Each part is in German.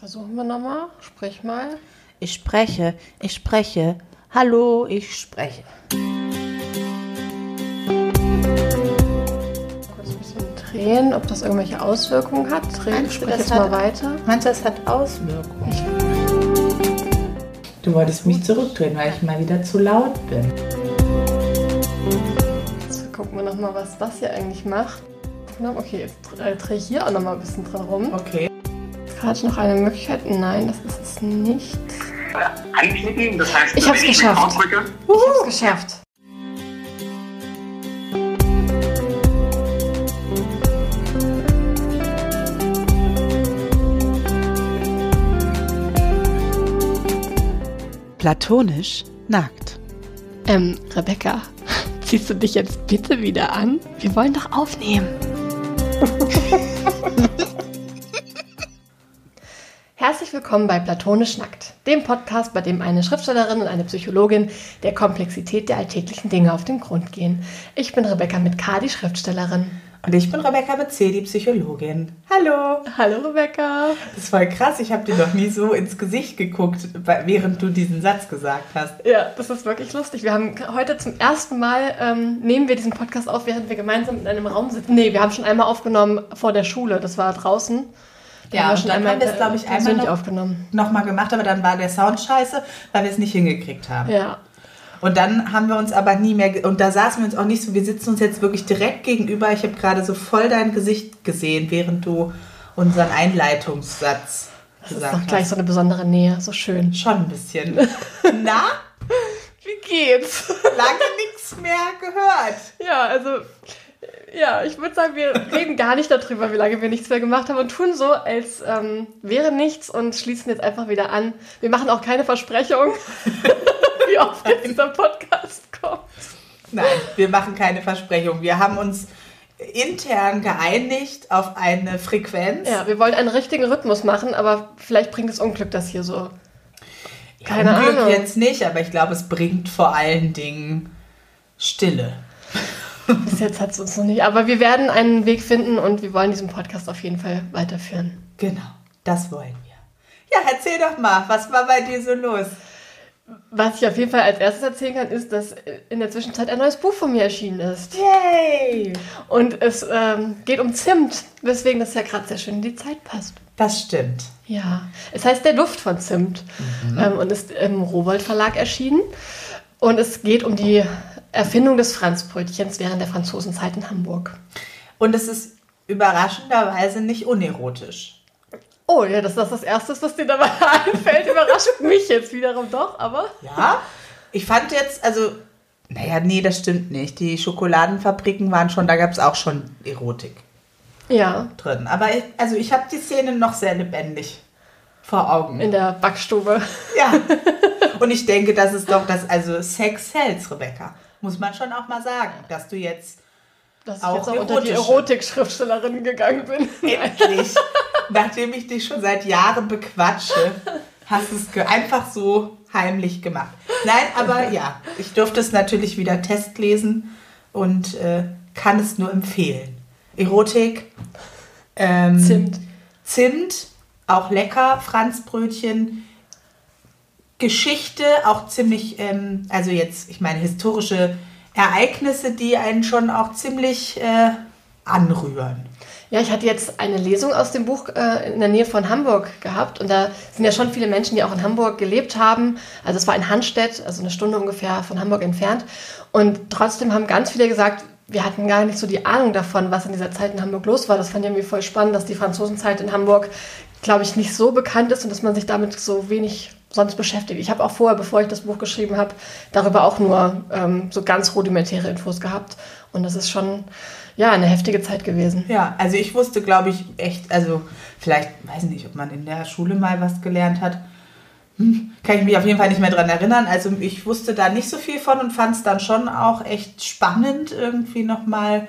Versuchen wir nochmal. Sprich mal. Ich spreche, ich spreche. Hallo, ich spreche. Kurz ein bisschen drehen, ob das irgendwelche Auswirkungen hat. Drehen, Meinst du, sprich das jetzt hat- mal weiter. Meinst du, das hat Auswirkungen? Du wolltest mich zurückdrehen, weil ich mal wieder zu laut bin. Jetzt gucken wir nochmal, was das hier eigentlich macht. Okay, jetzt äh, drehe ich hier auch nochmal ein bisschen dran rum. Okay. Gerade noch eine Möglichkeit. Nein, das ist es nicht. anklicken. Das heißt, Ich hab's wenn geschafft. Ich hab's geschafft. Platonisch nackt. Ähm, Rebecca, ziehst du dich jetzt bitte wieder an? Wir wollen doch aufnehmen. willkommen bei Platonisch Nackt, dem Podcast, bei dem eine Schriftstellerin und eine Psychologin der Komplexität der alltäglichen Dinge auf den Grund gehen. Ich bin Rebecca mit K, die Schriftstellerin. Und ich bin Rebecca mit C, die Psychologin. Hallo. Hallo Rebecca. Das ist voll krass, ich habe dir noch nie so ins Gesicht geguckt, während du diesen Satz gesagt hast. Ja, das ist wirklich lustig. Wir haben heute zum ersten Mal, ähm, nehmen wir diesen Podcast auf, während wir gemeinsam in einem Raum sitzen. Nee, wir haben schon einmal aufgenommen vor der Schule, das war draußen. Ja, haben wir und dann haben wir es, äh, glaube ich, einmal noch- aufgenommen. Nochmal gemacht, aber dann war der Sound scheiße, weil wir es nicht hingekriegt haben. Ja, Und dann haben wir uns aber nie mehr, und da saßen wir uns auch nicht so, wir sitzen uns jetzt wirklich direkt gegenüber. Ich habe gerade so voll dein Gesicht gesehen, während du unseren Einleitungssatz das ist gesagt doch gleich hast. so eine besondere Nähe, so schön. Schon ein bisschen. Na, Wie geht's? lange nichts mehr gehört. Ja, also, ja, ich würde sagen, wir reden gar nicht darüber, wie lange wir nichts mehr gemacht haben und tun so, als ähm, wäre nichts und schließen jetzt einfach wieder an. Wir machen auch keine Versprechung, wie oft jetzt dieser Podcast kommt. Nein, wir machen keine Versprechung. Wir haben uns intern geeinigt auf eine Frequenz. Ja, wir wollen einen richtigen Rhythmus machen, aber vielleicht bringt es Unglück, das hier so. Keine Unglück Ahnung. jetzt nicht, aber ich glaube, es bringt vor allen Dingen Stille. Bis jetzt hat es uns noch nicht. Aber wir werden einen Weg finden und wir wollen diesen Podcast auf jeden Fall weiterführen. Genau, das wollen wir. Ja, erzähl doch mal, was war bei dir so los? Was ich auf jeden Fall als erstes erzählen kann, ist, dass in der Zwischenzeit ein neues Buch von mir erschienen ist. Yay! Und es ähm, geht um Zimt, weswegen das ja gerade sehr schön in die Zeit passt. Das stimmt. Ja, es heißt Der Duft von Zimt ähm, und ist im Rowold Verlag erschienen. Und es geht um die Erfindung des Franzbrötchens während der Franzosenzeit in Hamburg. Und es ist überraschenderweise nicht unerotisch. Oh ja, das das Erste ist, was dir dabei einfällt, überrascht mich jetzt wiederum doch, aber... Ja? Ich fand jetzt, also, naja, nee, das stimmt nicht. Die Schokoladenfabriken waren schon, da gab es auch schon Erotik Ja, drin. Aber ich, also ich habe die Szene noch sehr lebendig vor Augen. in der Backstube. Ja. Und ich denke, das ist doch das, also Sex sells, Rebecca. Muss man schon auch mal sagen, dass du jetzt Dass ich Auch jetzt auch unter die. Erotik-Schriftstellerin gegangen bin. endlich, nachdem ich dich schon seit Jahren bequatsche, hast du es einfach so heimlich gemacht. Nein, aber ja, ich durfte es natürlich wieder testlesen und äh, kann es nur empfehlen. Erotik, ähm, Zimt. Zimt, auch lecker, Franzbrötchen. Geschichte, auch ziemlich, ähm, also jetzt, ich meine, historische Ereignisse, die einen schon auch ziemlich äh, anrühren. Ja, ich hatte jetzt eine Lesung aus dem Buch äh, in der Nähe von Hamburg gehabt und da sind ja schon viele Menschen, die auch in Hamburg gelebt haben. Also es war in Handstedt, also eine Stunde ungefähr von Hamburg entfernt. Und trotzdem haben ganz viele gesagt, wir hatten gar nicht so die Ahnung davon, was in dieser Zeit in Hamburg los war. Das fand ich irgendwie voll spannend, dass die Franzosenzeit in Hamburg, glaube ich, nicht so bekannt ist und dass man sich damit so wenig sonst beschäftigt. Ich habe auch vorher, bevor ich das Buch geschrieben habe, darüber auch nur ähm, so ganz rudimentäre Infos gehabt. Und das ist schon, ja, eine heftige Zeit gewesen. Ja, also ich wusste, glaube ich, echt, also vielleicht, weiß nicht, ob man in der Schule mal was gelernt hat. Hm, kann ich mich auf jeden Fall nicht mehr dran erinnern. Also ich wusste da nicht so viel von und fand es dann schon auch echt spannend, irgendwie nochmal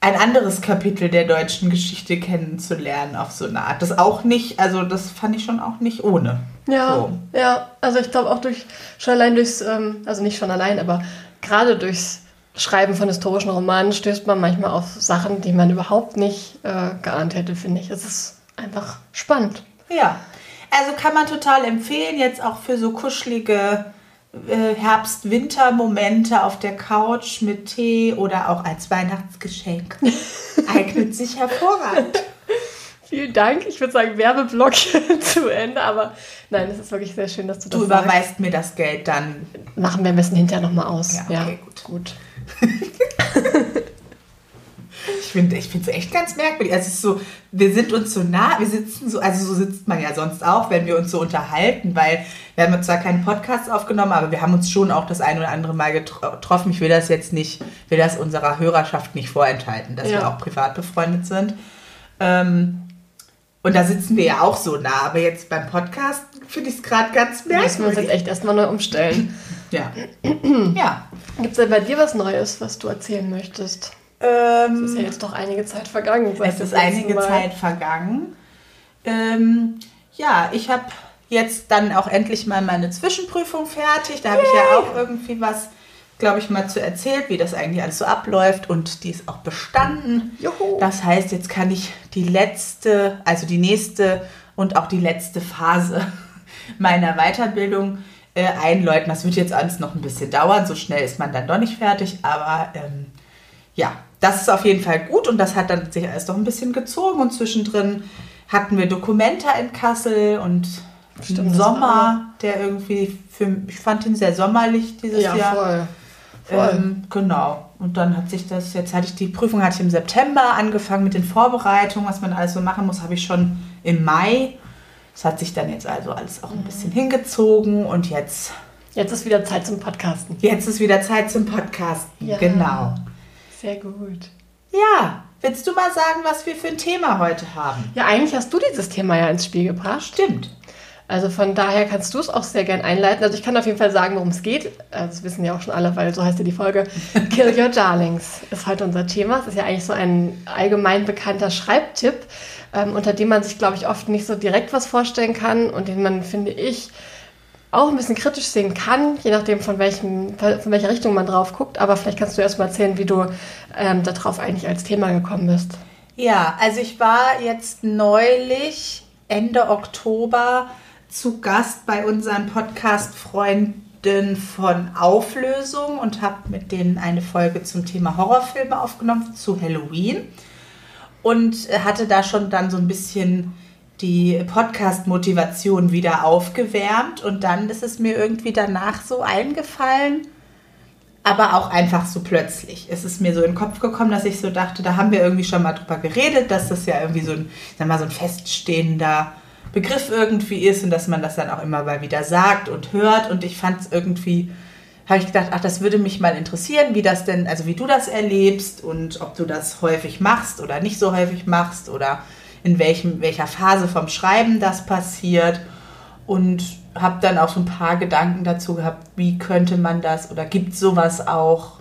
ein anderes Kapitel der deutschen Geschichte kennenzulernen auf so eine Art. Das auch nicht, also das fand ich schon auch nicht ohne. Ja, So. ja, also ich glaube auch durch, schon allein durchs, ähm, also nicht schon allein, aber gerade durchs Schreiben von historischen Romanen stößt man manchmal auf Sachen, die man überhaupt nicht äh, geahnt hätte, finde ich. Es ist einfach spannend. Ja, also kann man total empfehlen, jetzt auch für so kuschelige äh, Herbst-Winter-Momente auf der Couch mit Tee oder auch als Weihnachtsgeschenk. Eignet sich hervorragend. Vielen Dank. Ich würde sagen, Werbeblock zu Ende, aber nein, es ist wirklich sehr schön, dass du das Du überweist sagst. mir das Geld dann. Machen wir ein bisschen hinterher nochmal aus. Ja, okay, ja, gut. gut. Ich finde ich es echt ganz merkwürdig. Also es ist so, wir sind uns so nah, wir sitzen so, also so sitzt man ja sonst auch, wenn wir uns so unterhalten, weil wir haben zwar keinen Podcast aufgenommen, aber wir haben uns schon auch das ein oder andere Mal getroffen. Ich will das jetzt nicht, will das unserer Hörerschaft nicht vorenthalten, dass ja. wir auch privat befreundet sind. Ähm, und da sitzen wir ja auch so nah, aber jetzt beim Podcast finde ich es gerade ganz merkwürdig. Müssen wir uns jetzt echt erstmal neu umstellen. ja. ja. Gibt es denn bei dir was Neues, was du erzählen möchtest? Ähm, es ist ja jetzt doch einige Zeit vergangen. Es ist einige Mal. Zeit vergangen. Ähm, ja, ich habe jetzt dann auch endlich mal meine Zwischenprüfung fertig. Da habe ich ja auch irgendwie was, glaube ich, mal zu erzählt, wie das eigentlich alles so abläuft. Und die ist auch bestanden. Juhu. Das heißt, jetzt kann ich die letzte, also die nächste und auch die letzte Phase meiner Weiterbildung äh, einläuten. Das wird jetzt alles noch ein bisschen dauern. So schnell ist man dann doch nicht fertig. Aber ähm, ja, das ist auf jeden Fall gut und das hat dann sich alles doch ein bisschen gezogen und zwischendrin hatten wir Dokumenta in Kassel und Stimmt, einen Sommer, der irgendwie für ich fand ihn sehr sommerlich dieses ja, Jahr. Voll. voll. Ähm, genau. Und dann hat sich das, jetzt hatte ich die Prüfung hatte ich im September angefangen mit den Vorbereitungen, was man alles so machen muss, habe ich schon im Mai. Das hat sich dann jetzt also alles auch ein bisschen hingezogen und jetzt. Jetzt ist wieder Zeit zum Podcasten. Jetzt ist wieder Zeit zum Podcasten, ja. genau. Sehr gut. Ja, willst du mal sagen, was wir für ein Thema heute haben? Ja, eigentlich hast du dieses Thema ja ins Spiel gebracht. Stimmt. Also von daher kannst du es auch sehr gern einleiten. Also ich kann auf jeden Fall sagen, worum es geht. Also das wissen ja auch schon alle, weil so heißt ja die Folge. Kill Your Darlings ist heute unser Thema. Es ist ja eigentlich so ein allgemein bekannter Schreibtipp, ähm, unter dem man sich, glaube ich, oft nicht so direkt was vorstellen kann und den man, finde ich, auch ein bisschen kritisch sehen kann, je nachdem von, welchem, von welcher Richtung man drauf guckt. Aber vielleicht kannst du erst mal erzählen, wie du ähm, darauf eigentlich als Thema gekommen bist. Ja, also ich war jetzt neulich Ende Oktober zu Gast bei unseren Podcast-Freunden von Auflösung und habe mit denen eine Folge zum Thema Horrorfilme aufgenommen zu Halloween und hatte da schon dann so ein bisschen die Podcast-Motivation wieder aufgewärmt und dann ist es mir irgendwie danach so eingefallen, aber auch einfach so plötzlich. Es ist mir so in den Kopf gekommen, dass ich so dachte, da haben wir irgendwie schon mal drüber geredet, dass das ja irgendwie so ein, sag mal, so ein feststehender Begriff irgendwie ist und dass man das dann auch immer mal wieder sagt und hört und ich fand es irgendwie habe ich gedacht, ach, das würde mich mal interessieren, wie das denn, also wie du das erlebst und ob du das häufig machst oder nicht so häufig machst oder in welchem, welcher Phase vom Schreiben das passiert und habe dann auch so ein paar Gedanken dazu gehabt, wie könnte man das oder gibt sowas auch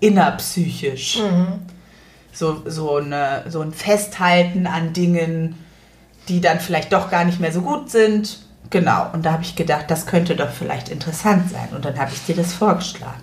innerpsychisch? Mhm. So, so, eine, so ein Festhalten an Dingen, die dann vielleicht doch gar nicht mehr so gut sind. Genau, und da habe ich gedacht, das könnte doch vielleicht interessant sein. Und dann habe ich dir das vorgeschlagen.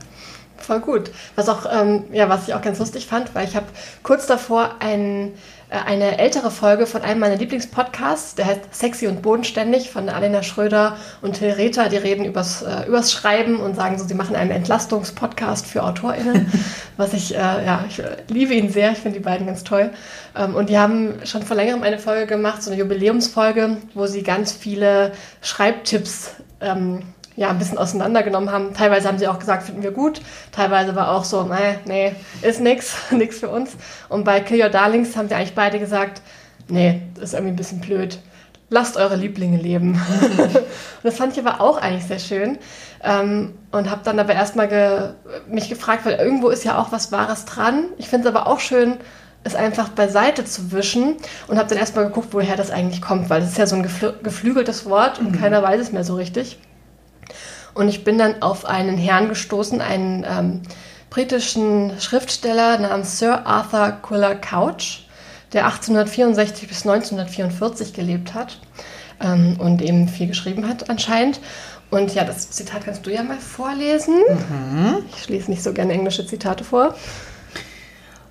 Voll gut. Was auch, ähm, ja, was ich auch ganz lustig fand, weil ich habe kurz davor ein, äh, eine ältere Folge von einem meiner Lieblingspodcasts, der heißt Sexy und Bodenständig von Alena Schröder und Till Rether. Die reden übers, äh, übers Schreiben und sagen so, sie machen einen Entlastungspodcast für AutorInnen, was ich, äh, ja, ich liebe ihn sehr. Ich finde die beiden ganz toll. Ähm, und die haben schon vor längerem eine Folge gemacht, so eine Jubiläumsfolge, wo sie ganz viele Schreibtipps ähm, ja, ein bisschen auseinandergenommen haben. Teilweise haben sie auch gesagt, finden wir gut. Teilweise war auch so, nee, nee, ist nix, nix für uns. Und bei Kill Your Darlings haben sie eigentlich beide gesagt, nee, das ist irgendwie ein bisschen blöd. Lasst eure Lieblinge leben. und das fand ich aber auch eigentlich sehr schön. Ähm, und habe dann aber erstmal ge mich gefragt, weil irgendwo ist ja auch was Wahres dran. Ich finde es aber auch schön, es einfach beiseite zu wischen und habe dann erstmal geguckt, woher das eigentlich kommt, weil es ist ja so ein geflü geflügeltes Wort und mhm. keiner weiß es mehr so richtig. Und ich bin dann auf einen Herrn gestoßen, einen ähm, britischen Schriftsteller namens Sir Arthur Quiller Couch, der 1864 bis 1944 gelebt hat ähm, und eben viel geschrieben hat anscheinend. Und ja, das Zitat kannst du ja mal vorlesen. Mhm. Ich schließe nicht so gerne englische Zitate vor.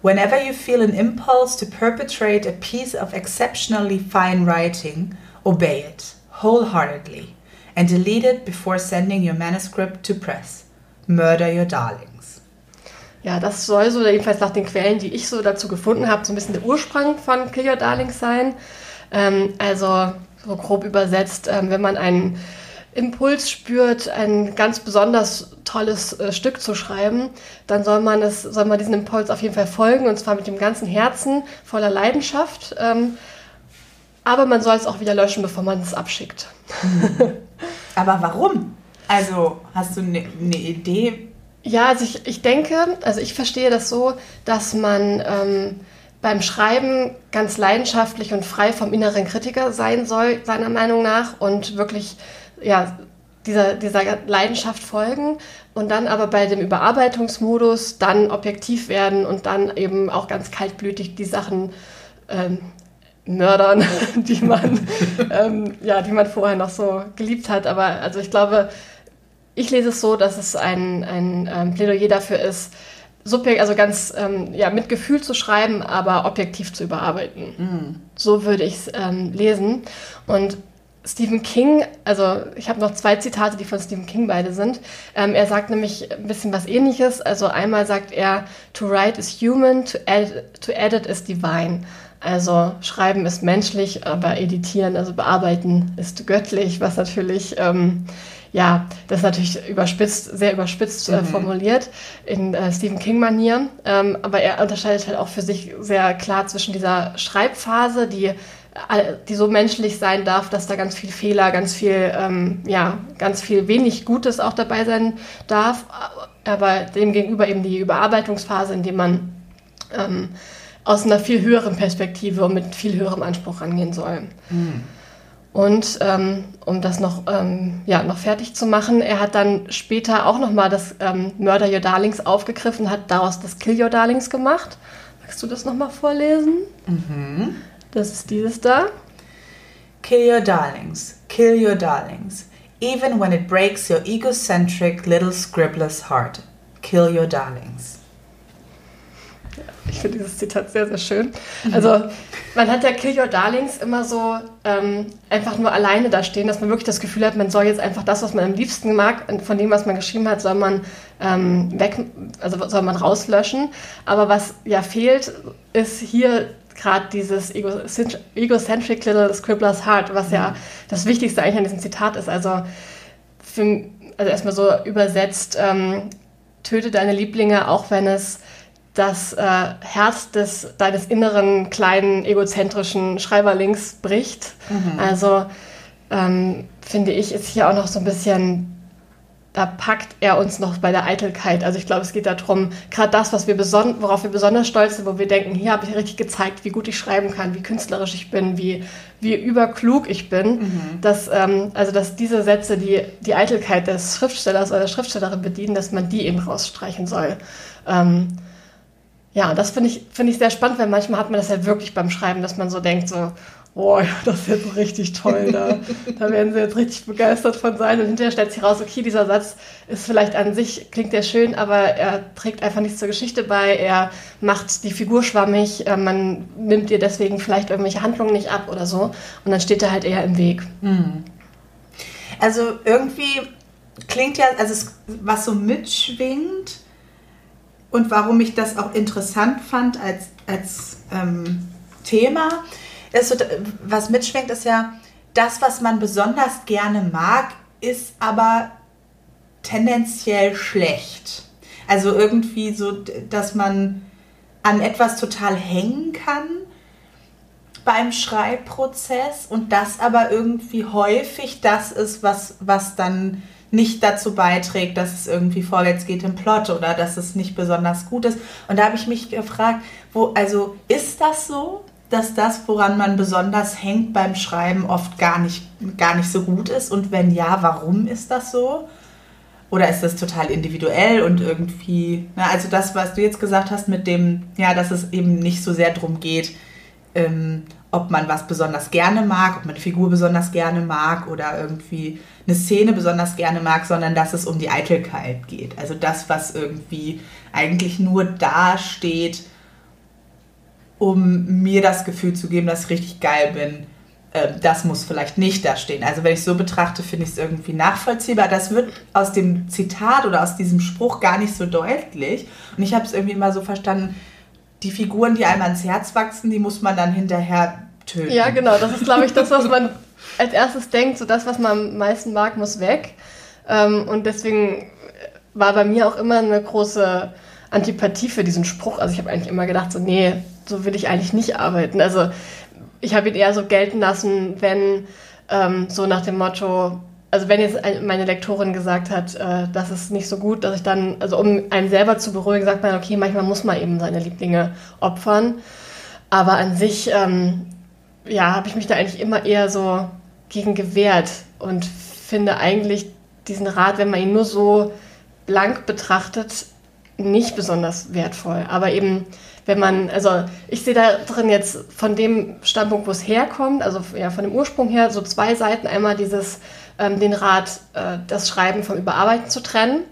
Whenever you feel an impulse to perpetrate a piece of exceptionally fine writing Obey it wholeheartedly and delete it before sending your manuscript to press. Murder your darlings. Ja, das soll so, jedenfalls nach den Quellen, die ich so dazu gefunden habe, so ein bisschen der Ursprung von Kill Your Darlings sein. Ähm, also so grob übersetzt, ähm, wenn man einen Impuls spürt, ein ganz besonders tolles äh, Stück zu schreiben, dann soll man es, soll man diesem Impuls auf jeden Fall folgen und zwar mit dem ganzen Herzen, voller Leidenschaft. Ähm, aber man soll es auch wieder löschen, bevor man es abschickt. Aber warum? Also hast du eine ne Idee? Ja, also ich, ich denke, also ich verstehe das so, dass man ähm, beim Schreiben ganz leidenschaftlich und frei vom inneren Kritiker sein soll, seiner Meinung nach, und wirklich ja, dieser, dieser Leidenschaft folgen und dann aber bei dem Überarbeitungsmodus dann objektiv werden und dann eben auch ganz kaltblütig die Sachen ähm, mördern, die man, ähm, ja, die man vorher noch so geliebt hat. Aber also ich glaube, ich lese es so, dass es ein, ein ähm, Plädoyer dafür ist, subjekt, also ganz ähm, ja, mit Gefühl zu schreiben, aber objektiv zu überarbeiten. Mm. So würde ich es ähm, lesen. Und Stephen King, also ich habe noch zwei Zitate, die von Stephen King beide sind. Ähm, er sagt nämlich ein bisschen was ähnliches. Also einmal sagt er, to write is human, to, ed to edit is divine. Also schreiben ist menschlich, aber editieren, also bearbeiten ist göttlich, was natürlich, ähm, ja, das ist natürlich überspitzt, sehr überspitzt äh, mhm. formuliert in äh, Stephen King-Manier. Ähm, aber er unterscheidet halt auch für sich sehr klar zwischen dieser Schreibphase, die die so menschlich sein darf, dass da ganz viel Fehler, ganz viel, ähm, ja, ganz viel wenig Gutes auch dabei sein darf, aber demgegenüber eben die Überarbeitungsphase, in dem man ähm, aus einer viel höheren Perspektive und mit viel höherem Anspruch rangehen soll. Mhm. Und ähm, um das noch, ähm, ja, noch fertig zu machen, er hat dann später auch nochmal das ähm, Murder Your Darlings aufgegriffen, hat daraus das Kill Your Darlings gemacht. Magst du das nochmal vorlesen? Mhm. Das ist dieses da. Kill your darlings, kill your darlings, even when it breaks your egocentric little scribbler's heart. Kill your darlings. Ich finde dieses Zitat sehr, sehr schön. Also, man hat ja Kill Your Darlings immer so ähm, einfach nur alleine da stehen, dass man wirklich das Gefühl hat, man soll jetzt einfach das, was man am liebsten mag, von dem, was man geschrieben hat, soll man ähm, weg, also soll man rauslöschen. Aber was ja fehlt, ist hier gerade dieses egocentric little scribbler's heart, was ja mhm. das Wichtigste eigentlich an diesem Zitat ist. Also, für, also erstmal so übersetzt, ähm, töte deine Lieblinge, auch wenn es das äh, Herz des, deines inneren, kleinen, egozentrischen Schreiberlings bricht. Mhm. Also ähm, finde ich, ist hier auch noch so ein bisschen, da packt er uns noch bei der Eitelkeit. Also ich glaube, es geht darum, gerade das, was wir worauf wir besonders stolz sind, wo wir denken, hier habe ich richtig gezeigt, wie gut ich schreiben kann, wie künstlerisch ich bin, wie, wie überklug ich bin. Mhm. Dass, ähm, also dass diese Sätze, die die Eitelkeit des Schriftstellers oder der Schriftstellerin bedienen, dass man die eben rausstreichen soll. Ähm, ja, das finde ich, find ich sehr spannend, weil manchmal hat man das ja wirklich beim Schreiben, dass man so denkt, so, oh, das ist jetzt richtig toll, da, da werden sie jetzt richtig begeistert von sein. Und hinterher stellt sich raus, okay, dieser Satz ist vielleicht an sich, klingt ja schön, aber er trägt einfach nichts zur Geschichte bei, er macht die Figur schwammig, äh, man nimmt ihr deswegen vielleicht irgendwelche Handlungen nicht ab oder so. Und dann steht er halt eher im Weg. Hm. Also irgendwie klingt ja, also es, was so mitschwingt, und warum ich das auch interessant fand als, als ähm, Thema, so, was mitschwingt, ist ja, das, was man besonders gerne mag, ist aber tendenziell schlecht. Also irgendwie so, dass man an etwas total hängen kann beim Schreibprozess und das aber irgendwie häufig das ist, was, was dann nicht dazu beiträgt, dass es irgendwie vorwärts geht im Plot oder dass es nicht besonders gut ist. Und da habe ich mich gefragt, wo, also ist das so, dass das, woran man besonders hängt beim Schreiben, oft gar nicht, gar nicht so gut ist? Und wenn ja, warum ist das so? Oder ist das total individuell und irgendwie, na, also das, was du jetzt gesagt hast mit dem, ja, dass es eben nicht so sehr darum geht, ähm, ob man was besonders gerne mag, ob man eine Figur besonders gerne mag oder irgendwie eine Szene besonders gerne mag, sondern dass es um die Eitelkeit geht. Also das, was irgendwie eigentlich nur da steht, um mir das Gefühl zu geben, dass ich richtig geil bin, ähm, das muss vielleicht nicht da stehen. Also wenn ich so betrachte, finde ich es irgendwie nachvollziehbar. Das wird aus dem Zitat oder aus diesem Spruch gar nicht so deutlich. Und ich habe es irgendwie immer so verstanden, die Figuren, die einem ans Herz wachsen, die muss man dann hinterher töten. Ja, genau. Das ist, glaube ich, das, was man als erstes denkt. So das, was man am meisten mag, muss weg. Ähm, und deswegen war bei mir auch immer eine große Antipathie für diesen Spruch. Also ich habe eigentlich immer gedacht, so nee, so will ich eigentlich nicht arbeiten. Also ich habe ihn eher so gelten lassen, wenn ähm, so nach dem Motto, also wenn jetzt meine Lektorin gesagt hat, äh, das ist nicht so gut, dass ich dann, also um einen selber zu beruhigen, sagt man, okay, manchmal muss man eben seine Lieblinge opfern. Aber an sich, ähm, ja, habe ich mich da eigentlich immer eher so gegen gewehrt und finde eigentlich diesen Rat, wenn man ihn nur so blank betrachtet, nicht besonders wertvoll. Aber eben wenn man, also ich sehe da drin jetzt von dem Standpunkt, wo es herkommt, also ja von dem Ursprung her, so zwei Seiten. Einmal dieses, ähm, den Rat, äh, das Schreiben vom Überarbeiten zu trennen.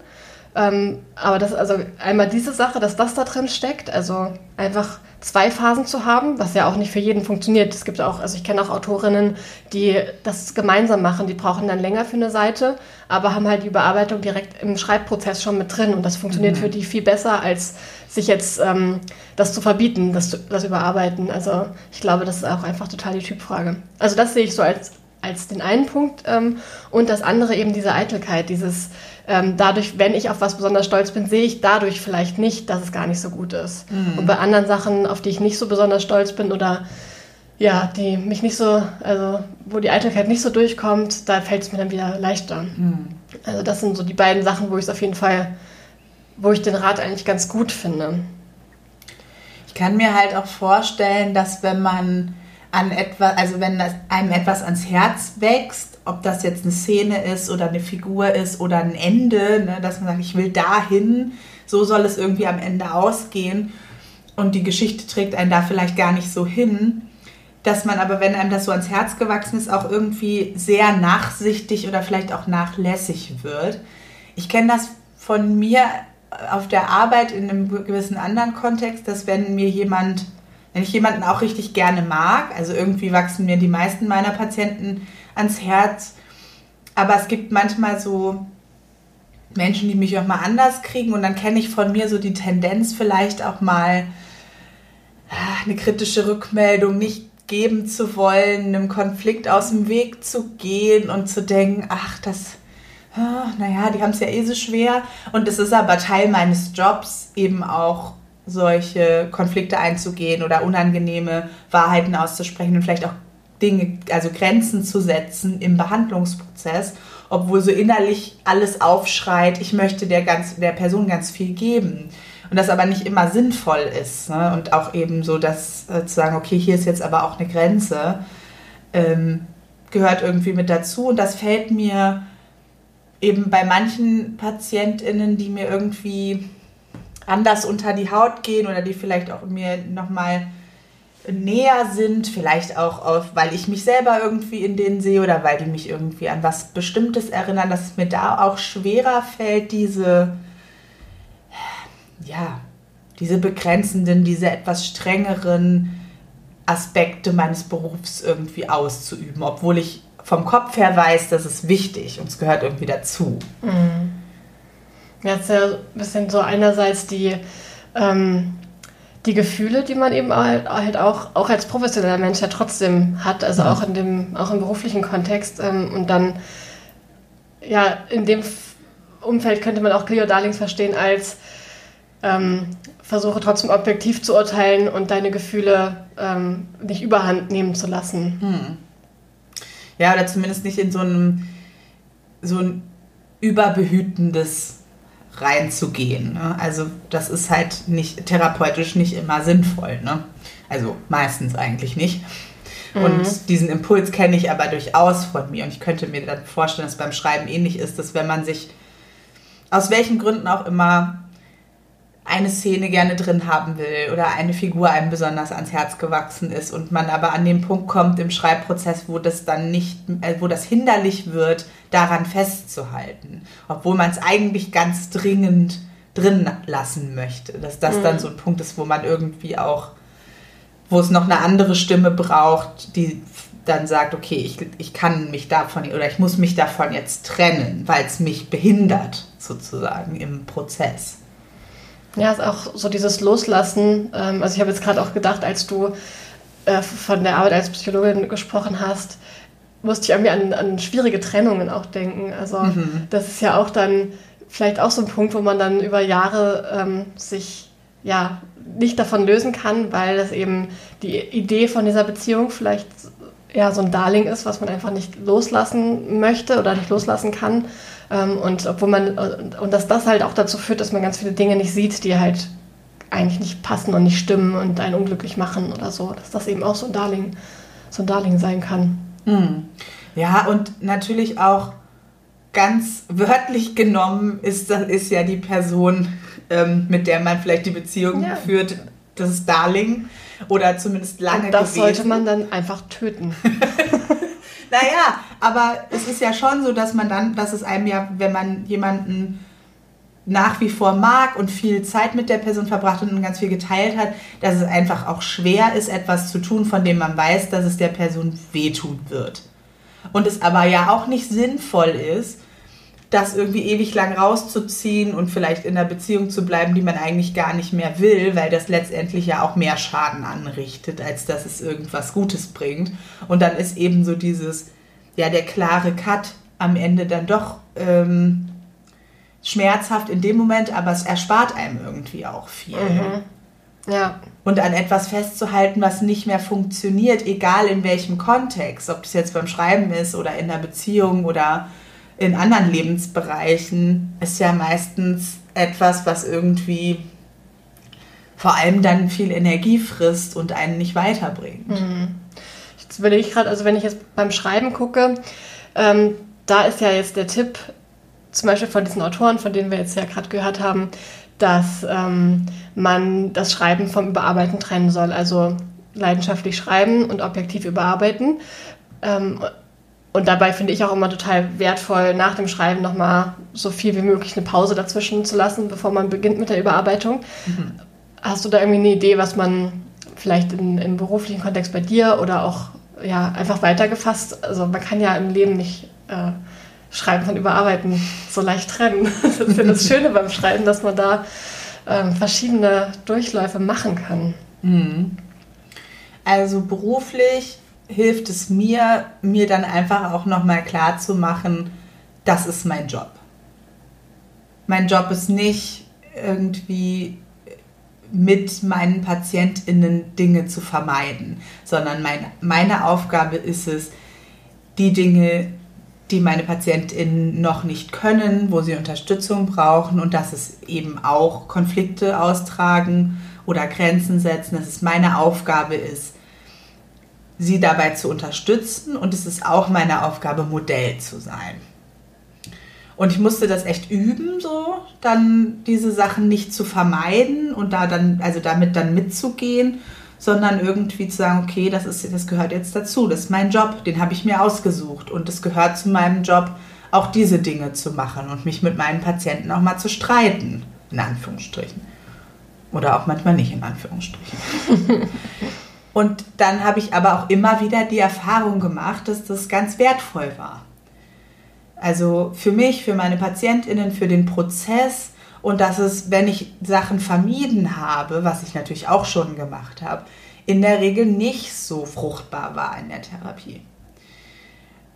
Ähm, aber das, also einmal diese Sache, dass das da drin steckt, also einfach zwei Phasen zu haben, was ja auch nicht für jeden funktioniert. Es gibt auch, also ich kenne auch Autorinnen, die das gemeinsam machen, die brauchen dann länger für eine Seite, aber haben halt die Überarbeitung direkt im Schreibprozess schon mit drin und das funktioniert mhm. für die viel besser, als sich jetzt ähm, das zu verbieten, das, das Überarbeiten. Also ich glaube, das ist auch einfach total die Typfrage. Also das sehe ich so als, als den einen Punkt ähm, und das andere eben diese Eitelkeit, dieses ähm, dadurch, wenn ich auf was besonders stolz bin, sehe ich dadurch vielleicht nicht, dass es gar nicht so gut ist. Mhm. Und bei anderen Sachen, auf die ich nicht so besonders stolz bin oder ja, die mich nicht so, also wo die Eitelkeit nicht so durchkommt, da fällt es mir dann wieder leichter. Mhm. Also das sind so die beiden Sachen, wo ich es auf jeden Fall, wo ich den Rat eigentlich ganz gut finde. Ich kann mir halt auch vorstellen, dass wenn man an etwas, also wenn einem etwas ans Herz wächst, ob das jetzt eine Szene ist oder eine Figur ist oder ein Ende, ne, dass man sagt, ich will dahin, so soll es irgendwie am Ende ausgehen und die Geschichte trägt einen da vielleicht gar nicht so hin, dass man aber, wenn einem das so ans Herz gewachsen ist, auch irgendwie sehr nachsichtig oder vielleicht auch nachlässig wird. Ich kenne das von mir auf der Arbeit in einem gewissen anderen Kontext, dass wenn mir jemand, wenn ich jemanden auch richtig gerne mag, also irgendwie wachsen mir die meisten meiner Patienten ans Herz. Aber es gibt manchmal so Menschen, die mich auch mal anders kriegen und dann kenne ich von mir so die Tendenz vielleicht auch mal ah, eine kritische Rückmeldung nicht geben zu wollen, einem Konflikt aus dem Weg zu gehen und zu denken, ach, das, oh, naja, die haben es ja eh so schwer. Und es ist aber Teil meines Jobs, eben auch solche Konflikte einzugehen oder unangenehme Wahrheiten auszusprechen und vielleicht auch Dinge, also Grenzen zu setzen im Behandlungsprozess, obwohl so innerlich alles aufschreit, ich möchte der, ganz, der Person ganz viel geben. Und das aber nicht immer sinnvoll ist. Ne? Und auch eben so, dass äh, zu sagen, okay, hier ist jetzt aber auch eine Grenze, ähm, gehört irgendwie mit dazu. Und das fällt mir eben bei manchen PatientInnen, die mir irgendwie anders unter die Haut gehen oder die vielleicht auch mir nochmal näher sind, vielleicht auch auf, weil ich mich selber irgendwie in denen sehe oder weil die mich irgendwie an was Bestimmtes erinnern, dass es mir da auch schwerer fällt, diese, ja, diese begrenzenden, diese etwas strengeren Aspekte meines Berufs irgendwie auszuüben, obwohl ich vom Kopf her weiß, das ist wichtig und es gehört irgendwie dazu. Mhm. Jetzt ja ein bisschen so einerseits die ähm, die Gefühle, die man eben halt, halt auch, auch als professioneller Mensch ja trotzdem hat, also ja. auch in dem, auch im beruflichen Kontext. Ähm, und dann, ja, in dem Umfeld könnte man auch Cleo Darlings verstehen als ähm, versuche trotzdem objektiv zu urteilen und deine Gefühle ähm, nicht überhand nehmen zu lassen. Hm. Ja, oder zumindest nicht in so einem so ein überbehütendes reinzugehen. Ne? Also das ist halt nicht therapeutisch nicht immer sinnvoll. Ne? Also meistens eigentlich nicht. Mhm. Und diesen Impuls kenne ich aber durchaus von mir. Und ich könnte mir dann vorstellen, dass es beim Schreiben ähnlich ist, dass wenn man sich aus welchen Gründen auch immer eine Szene gerne drin haben will oder eine Figur einem besonders ans Herz gewachsen ist und man aber an den Punkt kommt im Schreibprozess, wo das dann nicht, äh, wo das hinderlich wird, daran festzuhalten, obwohl man es eigentlich ganz dringend drin lassen möchte, dass das mhm. dann so ein Punkt ist, wo man irgendwie auch, wo es noch eine andere Stimme braucht, die dann sagt, okay, ich, ich kann mich davon oder ich muss mich davon jetzt trennen, weil es mich behindert, sozusagen im Prozess. Ja, ist auch so dieses Loslassen. Ähm, also ich habe jetzt gerade auch gedacht, als du äh, von der Arbeit als Psychologin gesprochen hast, musste ich irgendwie an, an schwierige Trennungen auch denken. Also mhm. das ist ja auch dann vielleicht auch so ein Punkt, wo man dann über Jahre ähm, sich ja nicht davon lösen kann, weil das eben die Idee von dieser Beziehung vielleicht ja so ein Darling ist, was man einfach nicht loslassen möchte oder nicht loslassen kann. Ähm, und obwohl man und dass das halt auch dazu führt, dass man ganz viele Dinge nicht sieht, die halt eigentlich nicht passen und nicht stimmen und einen unglücklich machen oder so, dass das eben auch so ein Darling, so ein Darling sein kann. Hm. Ja, und natürlich auch ganz wörtlich genommen ist, das ist ja die Person, ähm, mit der man vielleicht die Beziehung ja. führt, das ist Darling oder zumindest lange und das gewesen. sollte man dann einfach töten. naja, aber es ist ja schon so, dass man dann, dass es einem ja, wenn man jemanden nach wie vor mag und viel Zeit mit der Person verbracht und ganz viel geteilt hat, dass es einfach auch schwer ist, etwas zu tun, von dem man weiß, dass es der Person wehtun wird. Und es aber ja auch nicht sinnvoll ist, das irgendwie ewig lang rauszuziehen und vielleicht in einer Beziehung zu bleiben, die man eigentlich gar nicht mehr will, weil das letztendlich ja auch mehr Schaden anrichtet, als dass es irgendwas Gutes bringt. Und dann ist eben so dieses, ja, der klare Cut am Ende dann doch ähm, schmerzhaft in dem Moment, aber es erspart einem irgendwie auch viel. Mhm. Ja. Und an etwas festzuhalten, was nicht mehr funktioniert, egal in welchem Kontext, ob das jetzt beim Schreiben ist oder in der Beziehung oder in anderen Lebensbereichen, ist ja meistens etwas, was irgendwie vor allem dann viel Energie frisst und einen nicht weiterbringt. Mhm. Jetzt will ich gerade, also wenn ich jetzt beim Schreiben gucke, ähm, da ist ja jetzt der Tipp, zum Beispiel von diesen Autoren, von denen wir jetzt ja gerade gehört haben, dass ähm, man das Schreiben vom Überarbeiten trennen soll. Also leidenschaftlich schreiben und objektiv überarbeiten. Ähm, und dabei finde ich auch immer total wertvoll, nach dem Schreiben nochmal so viel wie möglich eine Pause dazwischen zu lassen, bevor man beginnt mit der Überarbeitung. Mhm. Hast du da irgendwie eine Idee, was man vielleicht in, im beruflichen Kontext bei dir oder auch ja, einfach weitergefasst, also man kann ja im Leben nicht äh, Schreiben von Überarbeiten so leicht trennen. Das ist ja das Schöne beim Schreiben, dass man da ähm, verschiedene Durchläufe machen kann. Mhm. Also beruflich hilft es mir, mir dann einfach auch nochmal klar zu machen, das ist mein Job. Mein Job ist nicht irgendwie mit meinen PatientInnen Dinge zu vermeiden, sondern mein, meine Aufgabe ist es, die Dinge, die meine PatientInnen noch nicht können, wo sie Unterstützung brauchen und dass es eben auch Konflikte austragen oder Grenzen setzen, dass es meine Aufgabe ist, sie dabei zu unterstützen und es ist auch meine Aufgabe, Modell zu sein. Und ich musste das echt üben, so dann diese Sachen nicht zu vermeiden und da dann, also damit dann mitzugehen sondern irgendwie zu sagen, okay, das, ist, das gehört jetzt dazu, das ist mein Job, den habe ich mir ausgesucht und es gehört zu meinem Job, auch diese Dinge zu machen und mich mit meinen Patienten auch mal zu streiten, in Anführungsstrichen. Oder auch manchmal nicht in Anführungsstrichen. und dann habe ich aber auch immer wieder die Erfahrung gemacht, dass das ganz wertvoll war. Also für mich, für meine Patientinnen, für den Prozess, und dass es, wenn ich Sachen vermieden habe, was ich natürlich auch schon gemacht habe, in der Regel nicht so fruchtbar war in der Therapie.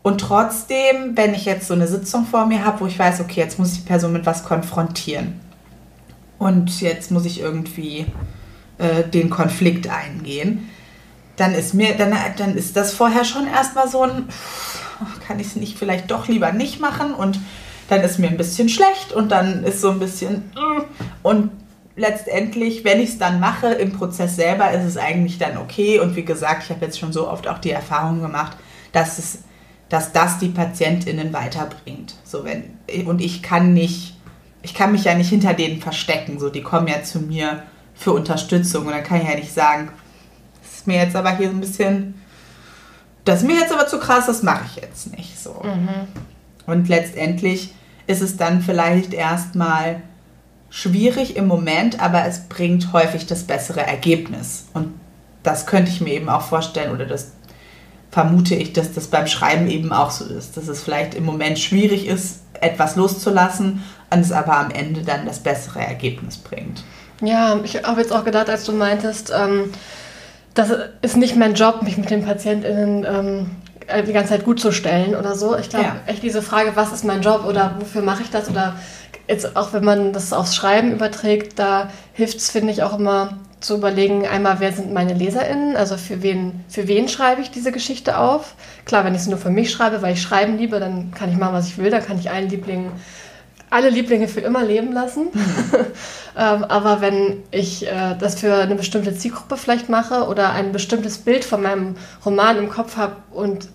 Und trotzdem, wenn ich jetzt so eine Sitzung vor mir habe, wo ich weiß, okay, jetzt muss ich die Person mit was konfrontieren und jetzt muss ich irgendwie äh, den Konflikt eingehen, dann ist mir, dann, dann ist das vorher schon erstmal so ein, kann ich es nicht vielleicht doch lieber nicht machen und dann ist mir ein bisschen schlecht und dann ist so ein bisschen und letztendlich, wenn ich es dann mache im Prozess selber, ist es eigentlich dann okay. Und wie gesagt, ich habe jetzt schon so oft auch die Erfahrung gemacht, dass es, dass das die PatientInnen weiterbringt. So wenn und ich kann nicht, ich kann mich ja nicht hinter denen verstecken. So, die kommen ja zu mir für Unterstützung und dann kann ich ja nicht sagen, ist mir jetzt aber hier so ein bisschen, das ist mir jetzt aber zu krass, das mache ich jetzt nicht. So. Mhm. Und letztendlich ist es dann vielleicht erstmal schwierig im Moment, aber es bringt häufig das bessere Ergebnis. Und das könnte ich mir eben auch vorstellen oder das vermute ich, dass das beim Schreiben eben auch so ist, dass es vielleicht im Moment schwierig ist, etwas loszulassen und es aber am Ende dann das bessere Ergebnis bringt. Ja, ich habe jetzt auch gedacht, als du meintest, ähm, das ist nicht mein Job, mich mit den PatientInnen ähm, äh, die ganze Zeit gut zu stellen oder so. Ich glaube, ja. echt diese Frage, was ist mein Job oder wofür mache ich das oder jetzt auch wenn man das aufs Schreiben überträgt, da hilft es, finde ich, auch immer zu überlegen, einmal, wer sind meine LeserInnen, also für wen, für wen schreibe ich diese Geschichte auf. Klar, wenn ich es nur für mich schreibe, weil ich schreiben liebe, dann kann ich machen, was ich will, dann kann ich allen Lieblingen alle Lieblinge für immer leben lassen. ähm, aber wenn ich äh, das für eine bestimmte Zielgruppe vielleicht mache oder ein bestimmtes Bild von meinem Roman im Kopf habe und,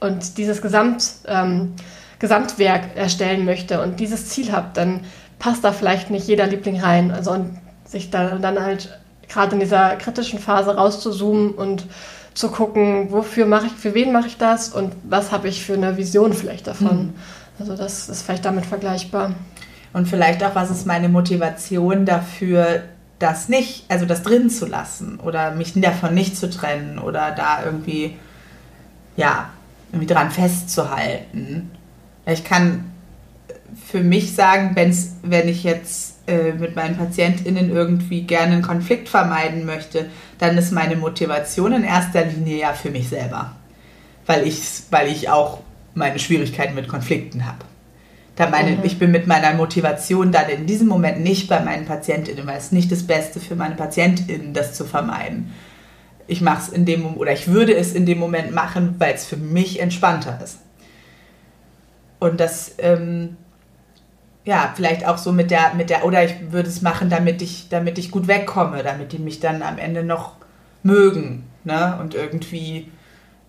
und dieses Gesamt, ähm, Gesamtwerk erstellen möchte und dieses Ziel habe, dann passt da vielleicht nicht jeder Liebling rein. Also und sich da, dann halt gerade in dieser kritischen Phase rauszuzoomen und zu gucken, wofür mache ich, für wen mache ich das und was habe ich für eine Vision vielleicht davon. Mhm. Also das ist vielleicht damit vergleichbar. Und vielleicht auch, was ist meine Motivation dafür, das nicht, also das drin zu lassen oder mich davon nicht zu trennen oder da irgendwie, ja, irgendwie dran festzuhalten. Ich kann für mich sagen, wenn's, wenn ich jetzt äh, mit meinen PatientInnen irgendwie gerne einen Konflikt vermeiden möchte, dann ist meine Motivation in erster Linie ja für mich selber. Weil ich, weil ich auch meine Schwierigkeiten mit Konflikten habe. Da meine, mhm. Ich bin mit meiner Motivation dann in diesem Moment nicht bei meinen PatientInnen, weil es nicht das Beste für meine PatientInnen, das zu vermeiden. Ich mache es in dem oder ich würde es in dem Moment machen, weil es für mich entspannter ist. Und das, ähm, ja, vielleicht auch so mit der, mit der, oder ich würde es machen, damit ich, damit ich gut wegkomme, damit die mich dann am Ende noch mögen, ne? Und irgendwie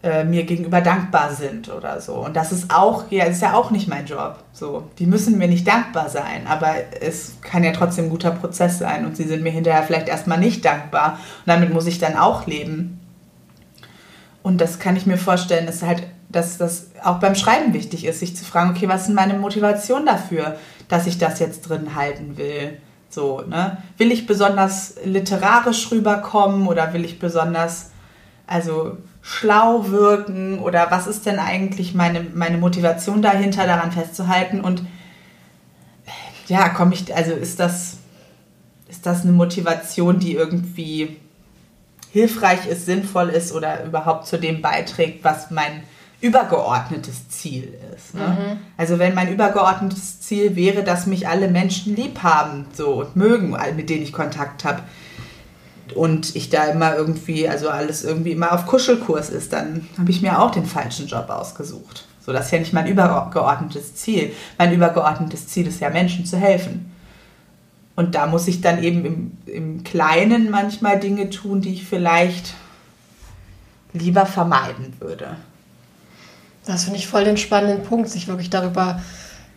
äh, mir gegenüber dankbar sind oder so. Und das ist auch, ja, ist ja auch nicht mein Job. So, die müssen mir nicht dankbar sein, aber es kann ja trotzdem ein guter Prozess sein und sie sind mir hinterher vielleicht erstmal nicht dankbar und damit muss ich dann auch leben. Und das kann ich mir vorstellen, ist halt, dass das auch beim Schreiben wichtig ist, sich zu fragen, okay, was ist meine Motivation dafür, dass ich das jetzt drin halten will? So, ne? Will ich besonders literarisch rüberkommen oder will ich besonders, also schlau wirken oder was ist denn eigentlich meine, meine Motivation dahinter, daran festzuhalten und ja, komme ich, also ist das, ist das eine Motivation, die irgendwie hilfreich ist, sinnvoll ist oder überhaupt zu dem beiträgt, was mein übergeordnetes Ziel ist. Ne? Mhm. Also wenn mein übergeordnetes Ziel wäre, dass mich alle Menschen lieb haben so und mögen, mit denen ich Kontakt habe, und ich da immer irgendwie, also alles irgendwie immer auf Kuschelkurs ist, dann habe ich mir auch den falschen Job ausgesucht. So, das ist ja nicht mein übergeordnetes Ziel. Mein übergeordnetes Ziel ist ja, Menschen zu helfen. Und da muss ich dann eben im, im Kleinen manchmal Dinge tun, die ich vielleicht lieber vermeiden würde. Das finde ich voll den spannenden Punkt, sich wirklich darüber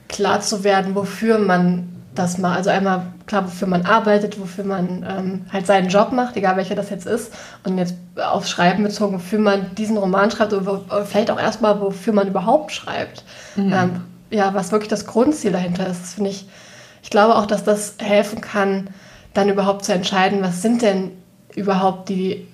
klar zu werden, wofür man das mal, also einmal klar, wofür man arbeitet, wofür man ähm, halt seinen Job macht, egal welcher das jetzt ist, und jetzt aufs Schreiben bezogen, wofür man diesen Roman schreibt oder vielleicht auch erstmal, wofür man überhaupt schreibt. Mhm. Ähm, ja, was wirklich das Grundziel dahinter ist, das finde ich, ich glaube auch, dass das helfen kann, dann überhaupt zu entscheiden, was sind denn überhaupt die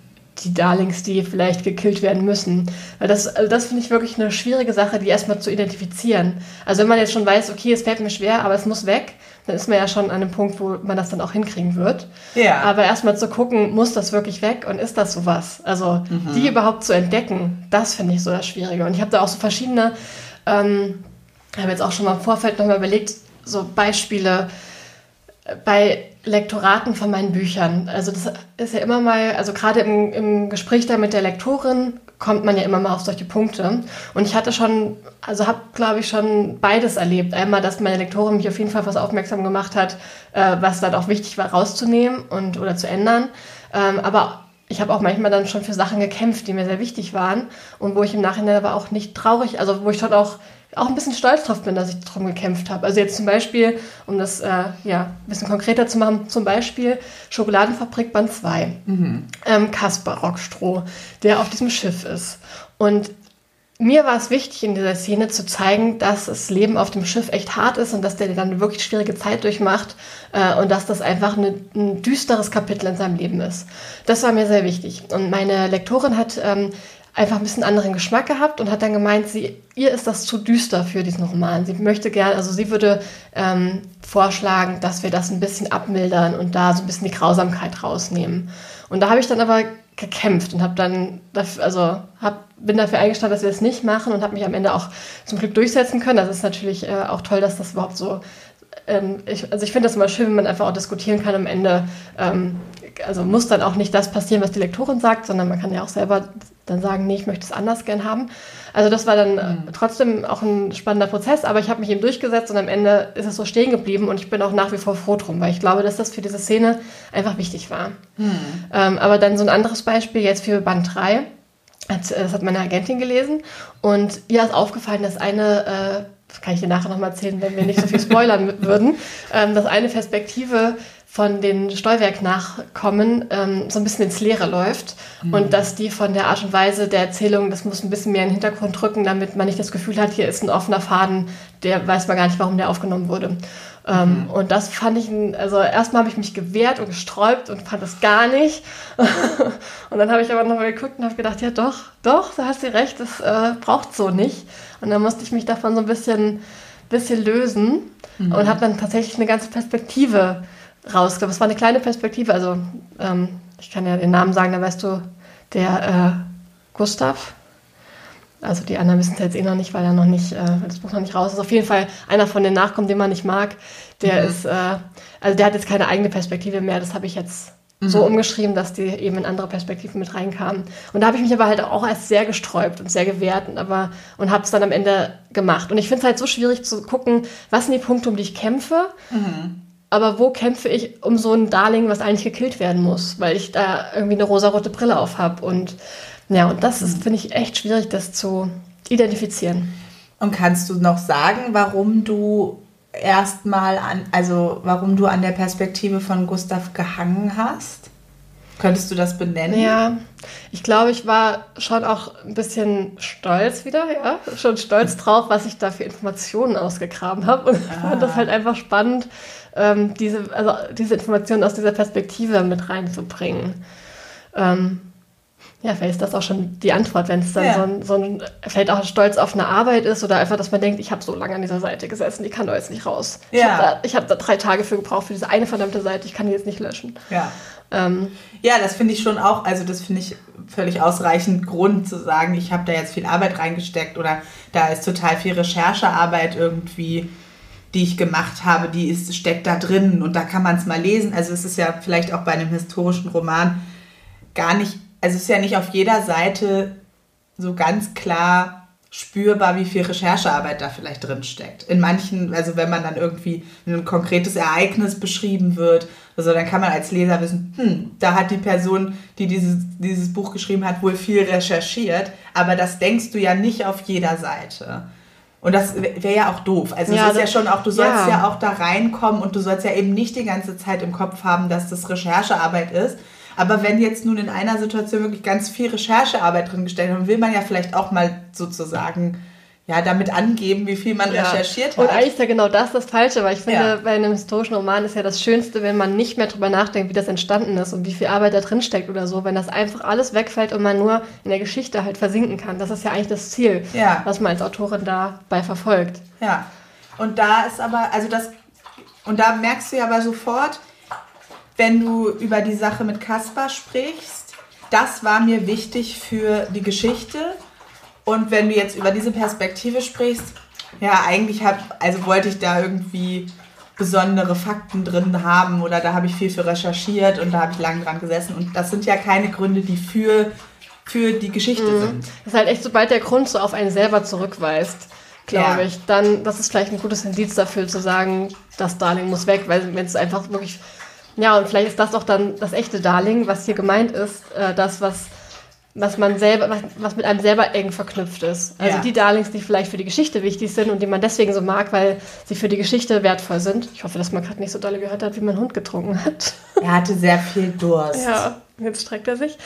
die Darlings, die vielleicht gekillt werden müssen. Weil das, also das finde ich wirklich eine schwierige Sache, die erstmal zu identifizieren. Also wenn man jetzt schon weiß, okay, es fällt mir schwer, aber es muss weg, dann ist man ja schon an einem Punkt, wo man das dann auch hinkriegen wird. Ja. Aber erstmal zu gucken, muss das wirklich weg und ist das sowas? Also mhm. die überhaupt zu entdecken, das finde ich so das Schwierige. Und ich habe da auch so verschiedene, ähm, habe jetzt auch schon mal im Vorfeld nochmal überlegt, so Beispiele bei Lektoraten von meinen Büchern. Also das ist ja immer mal, also gerade im, im Gespräch da mit der Lektorin kommt man ja immer mal auf solche Punkte. Und ich hatte schon, also habe, glaube ich, schon beides erlebt. Einmal, dass meine Lektorin mich auf jeden Fall was aufmerksam gemacht hat, äh, was dann auch wichtig war, rauszunehmen und oder zu ändern. Ähm, aber ich habe auch manchmal dann schon für Sachen gekämpft, die mir sehr wichtig waren und wo ich im Nachhinein aber auch nicht traurig, also wo ich schon auch auch ein bisschen stolz drauf bin, dass ich darum gekämpft habe. Also jetzt zum Beispiel, um das äh, ja, ein bisschen konkreter zu machen, zum Beispiel Schokoladenfabrik Band 2, mhm. ähm, Kaspar Rockstroh, der auf diesem Schiff ist. Und mir war es wichtig, in dieser Szene zu zeigen, dass das Leben auf dem Schiff echt hart ist und dass der dann eine wirklich schwierige Zeit durchmacht äh, und dass das einfach eine, ein düsteres Kapitel in seinem Leben ist. Das war mir sehr wichtig. Und meine Lektorin hat ähm, einfach ein bisschen anderen Geschmack gehabt und hat dann gemeint, sie, ihr ist das zu düster für diesen Roman. Sie möchte gerne, also sie würde ähm, vorschlagen, dass wir das ein bisschen abmildern und da so ein bisschen die Grausamkeit rausnehmen. Und da habe ich dann aber gekämpft und habe dann, also hab, bin dafür eingestanden, dass wir das nicht machen und habe mich am Ende auch zum Glück durchsetzen können. Das ist natürlich äh, auch toll, dass das überhaupt so ähm, ich, also ich finde das immer schön, wenn man einfach auch diskutieren kann am Ende. Ähm, also muss dann auch nicht das passieren, was die Lektorin sagt, sondern man kann ja auch selber dann sagen, nee, ich möchte es anders gern haben. Also das war dann äh, mhm. trotzdem auch ein spannender Prozess, aber ich habe mich eben durchgesetzt und am Ende ist es so stehen geblieben und ich bin auch nach wie vor froh drum, weil ich glaube, dass das für diese Szene einfach wichtig war. Mhm. Ähm, aber dann so ein anderes Beispiel jetzt für Band 3. Das hat meine Agentin gelesen und ihr ist aufgefallen, dass eine äh, das kann ich dir nachher nochmal erzählen, wenn wir nicht so viel spoilern würden, ähm, dass eine Perspektive von den Steuerwerk-Nachkommen ähm, so ein bisschen ins Leere läuft mhm. und dass die von der Art und Weise der Erzählung, das muss ein bisschen mehr in den Hintergrund drücken, damit man nicht das Gefühl hat, hier ist ein offener Faden, der weiß man gar nicht, warum der aufgenommen wurde. Ähm, mhm. Und das fand ich, also erstmal habe ich mich gewehrt und gesträubt und fand das gar nicht. und dann habe ich aber nochmal geguckt und habe gedacht, ja doch, doch, da hast du recht, das äh, braucht so nicht. Und dann musste ich mich davon so ein bisschen, bisschen lösen mhm. und habe dann tatsächlich eine ganze Perspektive rausgekommen. Es war eine kleine Perspektive, also ähm, ich kann ja den Namen sagen, da weißt du, der äh, Gustav. Also die anderen wissen es jetzt eh noch nicht, weil er noch nicht, äh, das Buch noch nicht raus ist. Auf jeden Fall einer von den Nachkommen, den man nicht mag. Der mhm. ist, äh, also der hat jetzt keine eigene Perspektive mehr. Das habe ich jetzt mhm. so umgeschrieben, dass die eben in andere Perspektiven mit reinkamen. Und da habe ich mich aber halt auch erst sehr gesträubt und sehr gewehrt und, aber, und habe es dann am Ende gemacht. Und ich finde es halt so schwierig zu gucken, was sind die Punkte, um die ich kämpfe. Mhm aber wo kämpfe ich um so ein Darling, was eigentlich gekillt werden muss, weil ich da irgendwie eine rosarote Brille auf habe. Und ja, und das ist, finde ich, echt schwierig, das zu identifizieren. Und kannst du noch sagen, warum du erstmal an, also warum du an der Perspektive von Gustav gehangen hast? Könntest du das benennen? Ja, ich glaube, ich war schon auch ein bisschen stolz wieder, ja, schon stolz drauf, was ich da für Informationen ausgegraben habe und ah. fand das halt einfach spannend, ähm, diese, also diese Informationen aus dieser Perspektive mit reinzubringen. Ähm, ja, vielleicht ist das auch schon die Antwort, wenn es dann ja. so, ein, so ein, vielleicht auch Stolz auf eine Arbeit ist oder einfach, dass man denkt, ich habe so lange an dieser Seite gesessen, die kann doch jetzt nicht raus. Ja. Ich habe da, hab da, drei Tage für gebraucht, für diese eine verdammte Seite, ich kann die jetzt nicht löschen. Ja. Ähm, ja, das finde ich schon auch, also das finde ich völlig ausreichend Grund zu sagen, ich habe da jetzt viel Arbeit reingesteckt oder da ist total viel Recherchearbeit irgendwie die ich gemacht habe, die ist, steckt da drin und da kann man es mal lesen. Also es ist ja vielleicht auch bei einem historischen Roman gar nicht, also es ist ja nicht auf jeder Seite so ganz klar spürbar, wie viel Recherchearbeit da vielleicht drin steckt. In manchen, also wenn man dann irgendwie ein konkretes Ereignis beschrieben wird, also dann kann man als Leser wissen, hm, da hat die Person, die dieses, dieses Buch geschrieben hat, wohl viel recherchiert, aber das denkst du ja nicht auf jeder Seite. Und das wäre ja auch doof. Also ja, es ist ja schon auch, du sollst ja. ja. auch da reinkommen und du sollst ja eben nicht die ganze Zeit im Kopf haben, dass das Recherchearbeit ist. Aber wenn jetzt nun in einer Situation wirklich ganz viel Recherchearbeit drin gestellt wird, will man ja vielleicht auch mal sozusagen ja, damit angeben, wie viel man ja. recherchiert hat. Und eigentlich ist ja genau das das Falsche, weil ich finde, ja. bei einem historischen Roman ist ja das Schönste, wenn man nicht mehr drüber nachdenkt, wie das entstanden ist und wie viel Arbeit da drin steckt oder so, wenn das einfach alles wegfällt und man nur in der Geschichte halt versinken kann. Das ist ja eigentlich das Ziel, ja. was man als Autorin dabei verfolgt. Ja. Und da ist aber, also das, und da merkst du ja aber sofort, wenn du über die Sache mit Kaspar sprichst, das war mir wichtig für die Geschichte und wenn du jetzt über diese Perspektive sprichst, ja, eigentlich hab, also wollte ich da irgendwie besondere Fakten drin haben oder da habe ich viel für recherchiert und da habe ich lange dran gesessen. Und das sind ja keine Gründe, die für, für die Geschichte mhm. sind. Das ist halt echt, sobald der Grund so auf einen selber zurückweist, glaube ja. ich, dann, das ist vielleicht ein gutes Indiz dafür zu sagen, das Darling muss weg, weil wenn es einfach wirklich, ja, und vielleicht ist das auch dann das echte Darling, was hier gemeint ist, äh, das, was was man selber, was, was, mit einem selber eng verknüpft ist. Also ja. die Darlings, die vielleicht für die Geschichte wichtig sind und die man deswegen so mag, weil sie für die Geschichte wertvoll sind. Ich hoffe, dass man gerade nicht so dolle gehört hat, wie mein Hund getrunken hat. Er hatte sehr viel Durst. Ja, jetzt streckt er sich.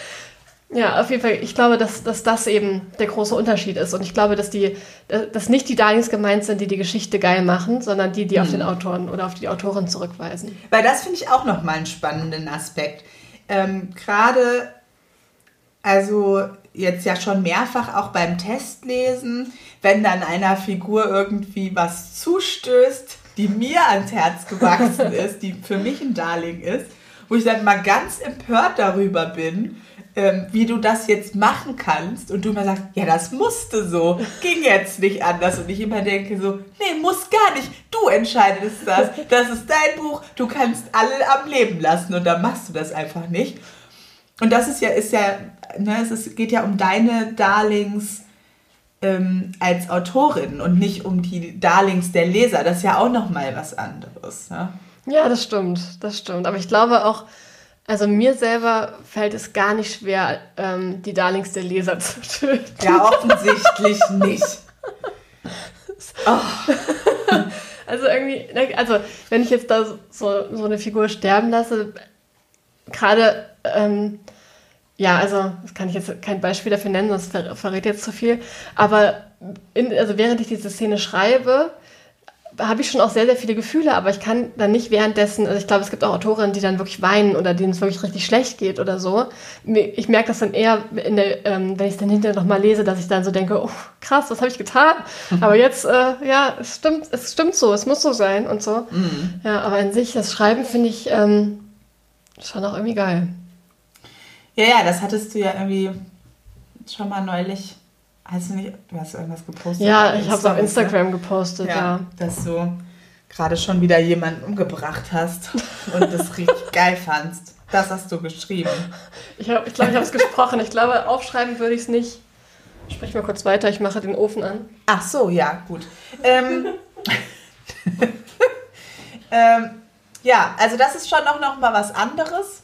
Ja, auf jeden Fall. Ich glaube, dass, dass das eben der große Unterschied ist. Und ich glaube, dass, die, dass nicht die Darlings gemeint sind, die die Geschichte geil machen, sondern die, die mhm. auf den Autoren oder auf die Autorin zurückweisen. Weil das finde ich auch nochmal einen spannenden Aspekt. Ähm, Gerade Also jetzt ja schon mehrfach auch beim Testlesen, wenn dann einer Figur irgendwie was zustößt, die mir ans Herz gewachsen ist, die für mich ein Darling ist, wo ich dann mal ganz empört darüber bin, ähm, wie du das jetzt machen kannst und du immer sagst, ja, das musste so, ging jetzt nicht anders. Und ich immer denke so, nee, muss gar nicht, du entscheidest das, das ist dein Buch, du kannst alle am Leben lassen und dann machst du das einfach nicht. Und das ist ja, ist ja, ne, es ist, geht ja um deine Darlings ähm, als Autorin und nicht um die Darlings der Leser. Das ist ja auch nochmal was anderes. Ne? Ja, das stimmt, das stimmt. Aber ich glaube auch, also mir selber fällt es gar nicht schwer, ähm, die Darlings der Leser zu töten. Ja, offensichtlich nicht. Oh. Also irgendwie, ne, also wenn ich jetzt da so, so eine Figur sterben lasse, gerade, ähm, ja, also das kann ich jetzt kein Beispiel dafür nennen, das ver verrät jetzt zu viel, aber in, also während ich diese Szene schreibe, habe ich schon auch sehr, sehr viele Gefühle, aber ich kann dann nicht währenddessen, also ich glaube, es gibt auch Autorinnen, die dann wirklich weinen oder denen es wirklich richtig schlecht geht oder so. Ich merke das dann eher, der, ähm, wenn ich es dann hinterher nochmal lese, dass ich dann so denke, oh, krass, was habe ich getan? Mhm. Aber jetzt, äh, ja, es stimmt, es stimmt so, es muss so sein und so. Mhm. Ja, aber an sich, das Schreiben finde ich ähm, schon auch irgendwie geil. Ja, ja, das hattest du ja irgendwie schon mal neulich Hast du nicht, du hast irgendwas gepostet? Ja, ich habe es auf Instagram ne? gepostet, ja, ja. Dass du gerade schon wieder jemanden umgebracht hast und das richtig geil fandst. Das hast du geschrieben. Ich glaube, ich, glaub, ich habe es gesprochen. Ich glaube, aufschreiben würde ich es nicht. Sprich mal kurz weiter, ich mache den Ofen an. Ach so, ja, gut. ähm, ähm, ja, also das ist schon noch, noch mal was anderes.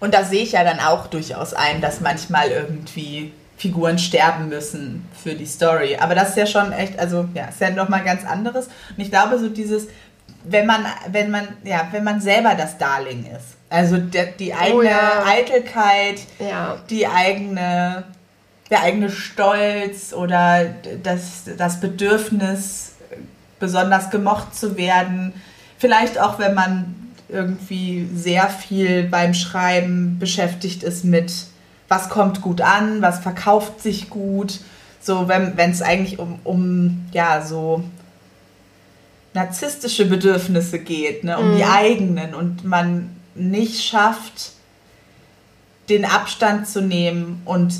Und da sehe ich ja dann auch durchaus ein, dass manchmal irgendwie Figuren sterben müssen für die Story. Aber das ist ja schon echt, also ja, ist ja nochmal ganz anderes. Und ich glaube, so dieses, wenn man, wenn man, ja, wenn man selber das Darling ist. Also der, die oh eigene oh, ja. Eitelkeit, ja. die eigene, der eigene Stolz oder das, das Bedürfnis, besonders gemocht zu werden. Vielleicht auch, wenn man irgendwie sehr viel beim Schreiben beschäftigt ist mit was kommt gut an, was verkauft sich gut. So, wenn es eigentlich um, um, ja, so narzisstische Bedürfnisse geht, ne, um mhm. die eigenen und man nicht schafft, den Abstand zu nehmen und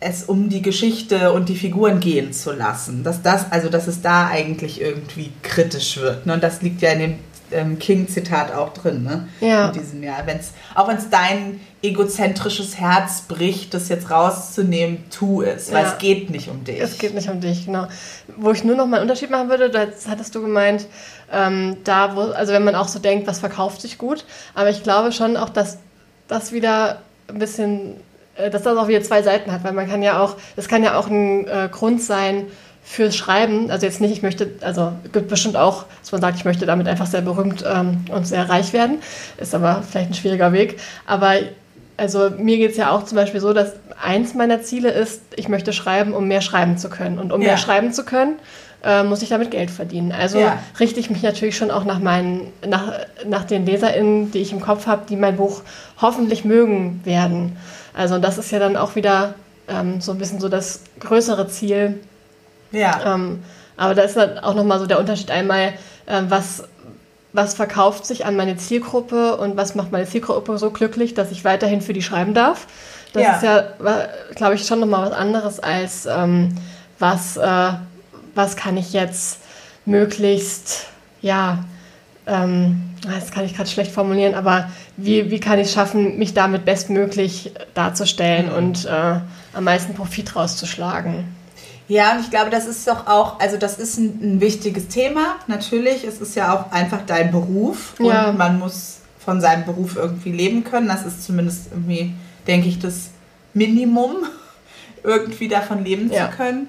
es um die Geschichte und die Figuren gehen zu lassen. Dass das, also dass es da eigentlich irgendwie kritisch wird. Ne? Und das liegt ja in dem ähm, King-Zitat auch drin, ne? Ja. In diesem Jahr. Wenn's, auch wenn es dein egozentrisches Herz bricht, das jetzt rauszunehmen, tu es, weil ja. es geht nicht um dich. Es geht nicht um dich, genau. Wo ich nur noch mal einen Unterschied machen würde, da hattest du gemeint, ähm, da wo, also wenn man auch so denkt, was verkauft sich gut, aber ich glaube schon auch, dass das wieder ein bisschen, äh, dass das auch wieder zwei Seiten hat, weil man kann ja auch, das kann ja auch ein äh, Grund sein, fürs Schreiben, also jetzt nicht, ich möchte, also gibt bestimmt auch, dass man sagt, ich möchte damit einfach sehr berühmt ähm, und sehr reich werden, ist aber vielleicht ein schwieriger Weg. Aber also mir geht es ja auch zum Beispiel so, dass eins meiner Ziele ist, ich möchte schreiben, um mehr schreiben zu können. Und um ja. mehr schreiben zu können, äh, muss ich damit Geld verdienen. Also ja. richte ich mich natürlich schon auch nach meinen, nach, nach den LeserInnen, die ich im Kopf habe, die mein Buch hoffentlich mögen werden. Also das ist ja dann auch wieder ähm, so ein bisschen so das größere Ziel, ja. Ähm, aber da ist dann auch nochmal so der Unterschied einmal, äh, was, was verkauft sich an meine Zielgruppe und was macht meine Zielgruppe so glücklich, dass ich weiterhin für die schreiben darf. Das ja. ist ja, glaube ich, schon nochmal was anderes als ähm, was, äh, was kann ich jetzt möglichst, ja, ähm, das kann ich gerade schlecht formulieren, aber wie, wie kann ich es schaffen, mich damit bestmöglich darzustellen mhm. und äh, am meisten Profit rauszuschlagen? Ja, und ich glaube, das ist doch auch, also das ist ein, ein wichtiges Thema, natürlich. Es ist ja auch einfach dein Beruf und ja. man muss von seinem Beruf irgendwie leben können. Das ist zumindest irgendwie, denke ich, das Minimum, irgendwie davon leben ja. zu können.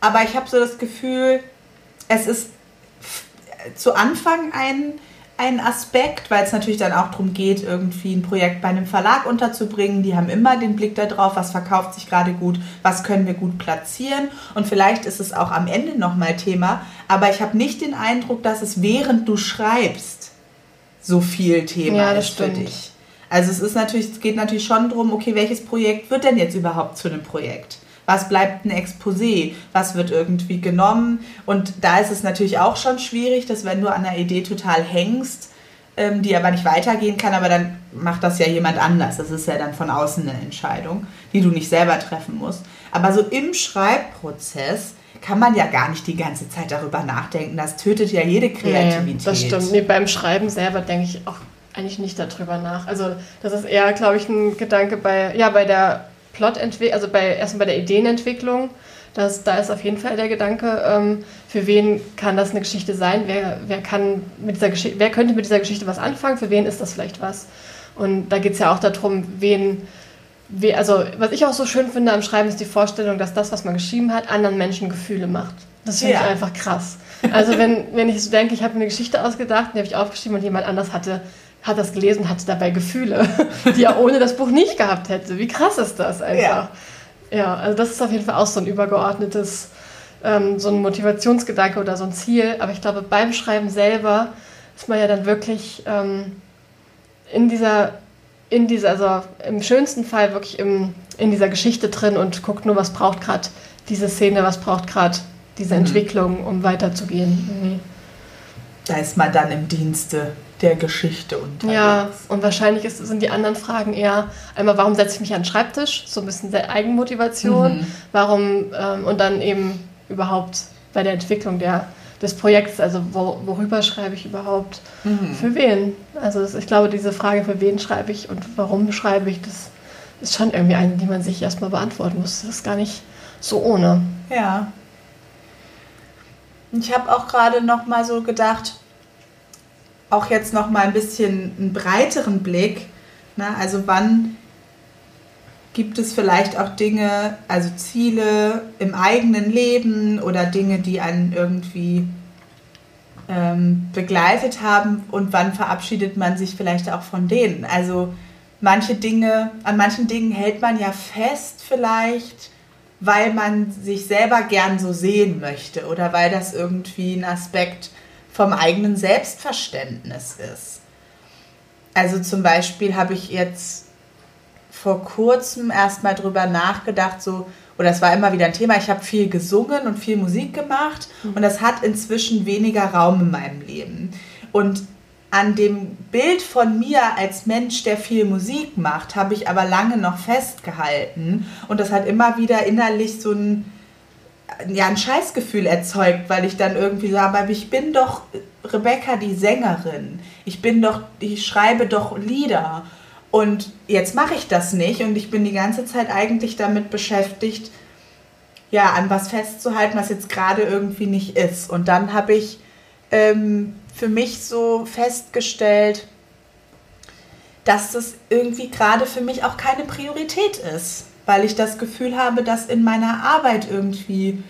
Aber ich habe so das Gefühl, es ist zu Anfang ein ein Aspekt, weil es natürlich dann auch darum geht, irgendwie ein Projekt bei einem Verlag unterzubringen. Die haben immer den Blick darauf, was verkauft sich gerade gut, was können wir gut platzieren. Und vielleicht ist es auch am Ende nochmal Thema. Aber ich habe nicht den Eindruck, dass es während du schreibst so viel Thema ja, ist stimmt. für dich. Also es ist natürlich, es geht natürlich schon darum, okay, welches Projekt wird denn jetzt überhaupt zu einem Projekt? Was bleibt ein Exposé? Was wird irgendwie genommen? Und da ist es natürlich auch schon schwierig, dass wenn du an einer Idee total hängst, ähm, die aber nicht weitergehen kann, aber dann macht das ja jemand anders. Das ist ja dann von außen eine Entscheidung, die du nicht selber treffen musst. Aber so im Schreibprozess kann man ja gar nicht die ganze Zeit darüber nachdenken. Das tötet ja jede Kreativität. Nee, das stimmt. Nee, beim Schreiben selber denke ich auch eigentlich nicht darüber nach. Also das ist eher, glaube ich, ein Gedanke bei, ja, bei der Plotentwicklung, also bei, erstmal bei der Ideenentwicklung. Das, da ist auf jeden Fall der Gedanke, ähm, für wen kann das eine Geschichte sein? Wer, wer, kann mit dieser Geschichte, wer könnte mit dieser Geschichte was anfangen? Für wen ist das vielleicht was? Und da geht es ja auch darum, wen, we, also was ich auch so schön finde am Schreiben, ist die Vorstellung, dass das, was man geschrieben hat, anderen Menschen Gefühle macht. Das finde ja. ich einfach krass. Also wenn, wenn ich so denke, ich habe eine Geschichte ausgedacht, die habe ich aufgeschrieben und jemand anders hatte hat das gelesen, hatte dabei Gefühle, die er ohne das Buch nicht gehabt hätte. Wie krass ist das einfach? Ja, ja also das ist auf jeden Fall auch so ein übergeordnetes, ähm, so ein Motivationsgedanke oder so ein Ziel. Aber ich glaube, beim Schreiben selber ist man ja dann wirklich ähm, in dieser, in dieser, also im schönsten Fall wirklich im, in dieser Geschichte drin und guckt nur, was braucht gerade diese Szene, was braucht gerade diese mhm. Entwicklung, um weiterzugehen. Irgendwie. Da ist man dann im Dienste der Geschichte unterwegs. Ja, und wahrscheinlich ist, sind die anderen Fragen eher einmal, warum setze ich mich an den Schreibtisch? So ein bisschen der Eigenmotivation. Mhm. Warum ähm, und dann eben überhaupt bei der Entwicklung der, des Projekts, also wo, worüber schreibe ich überhaupt? Mhm. Für wen? Also ich glaube, diese Frage, für wen schreibe ich und warum schreibe ich, das ist schon irgendwie eine, die man sich erstmal beantworten muss. Das ist gar nicht so ohne. Ja. Ich habe auch gerade noch mal so gedacht, auch jetzt noch mal ein bisschen einen breiteren Blick. Ne? Also wann gibt es vielleicht auch Dinge, also Ziele im eigenen Leben oder Dinge, die einen irgendwie ähm, begleitet haben und wann verabschiedet man sich vielleicht auch von denen? Also manche Dinge, an manchen Dingen hält man ja fest vielleicht, weil man sich selber gern so sehen möchte oder weil das irgendwie ein Aspekt ist vom eigenen Selbstverständnis ist. Also zum Beispiel habe ich jetzt vor kurzem erst mal drüber nachgedacht, so, oder es war immer wieder ein Thema, ich habe viel gesungen und viel Musik gemacht mhm. und das hat inzwischen weniger Raum in meinem Leben. Und an dem Bild von mir als Mensch, der viel Musik macht, habe ich aber lange noch festgehalten und das hat immer wieder innerlich so ein ja, ein Scheißgefühl erzeugt, weil ich dann irgendwie so, aber ich bin doch Rebecca die Sängerin. Ich bin doch, ich schreibe doch Lieder. Und jetzt mache ich das nicht und ich bin die ganze Zeit eigentlich damit beschäftigt, ja, an was festzuhalten, was jetzt gerade irgendwie nicht ist. Und dann habe ich ähm, für mich so festgestellt, dass das irgendwie gerade für mich auch keine Priorität ist weil ich das Gefühl habe, dass in meiner Arbeit irgendwie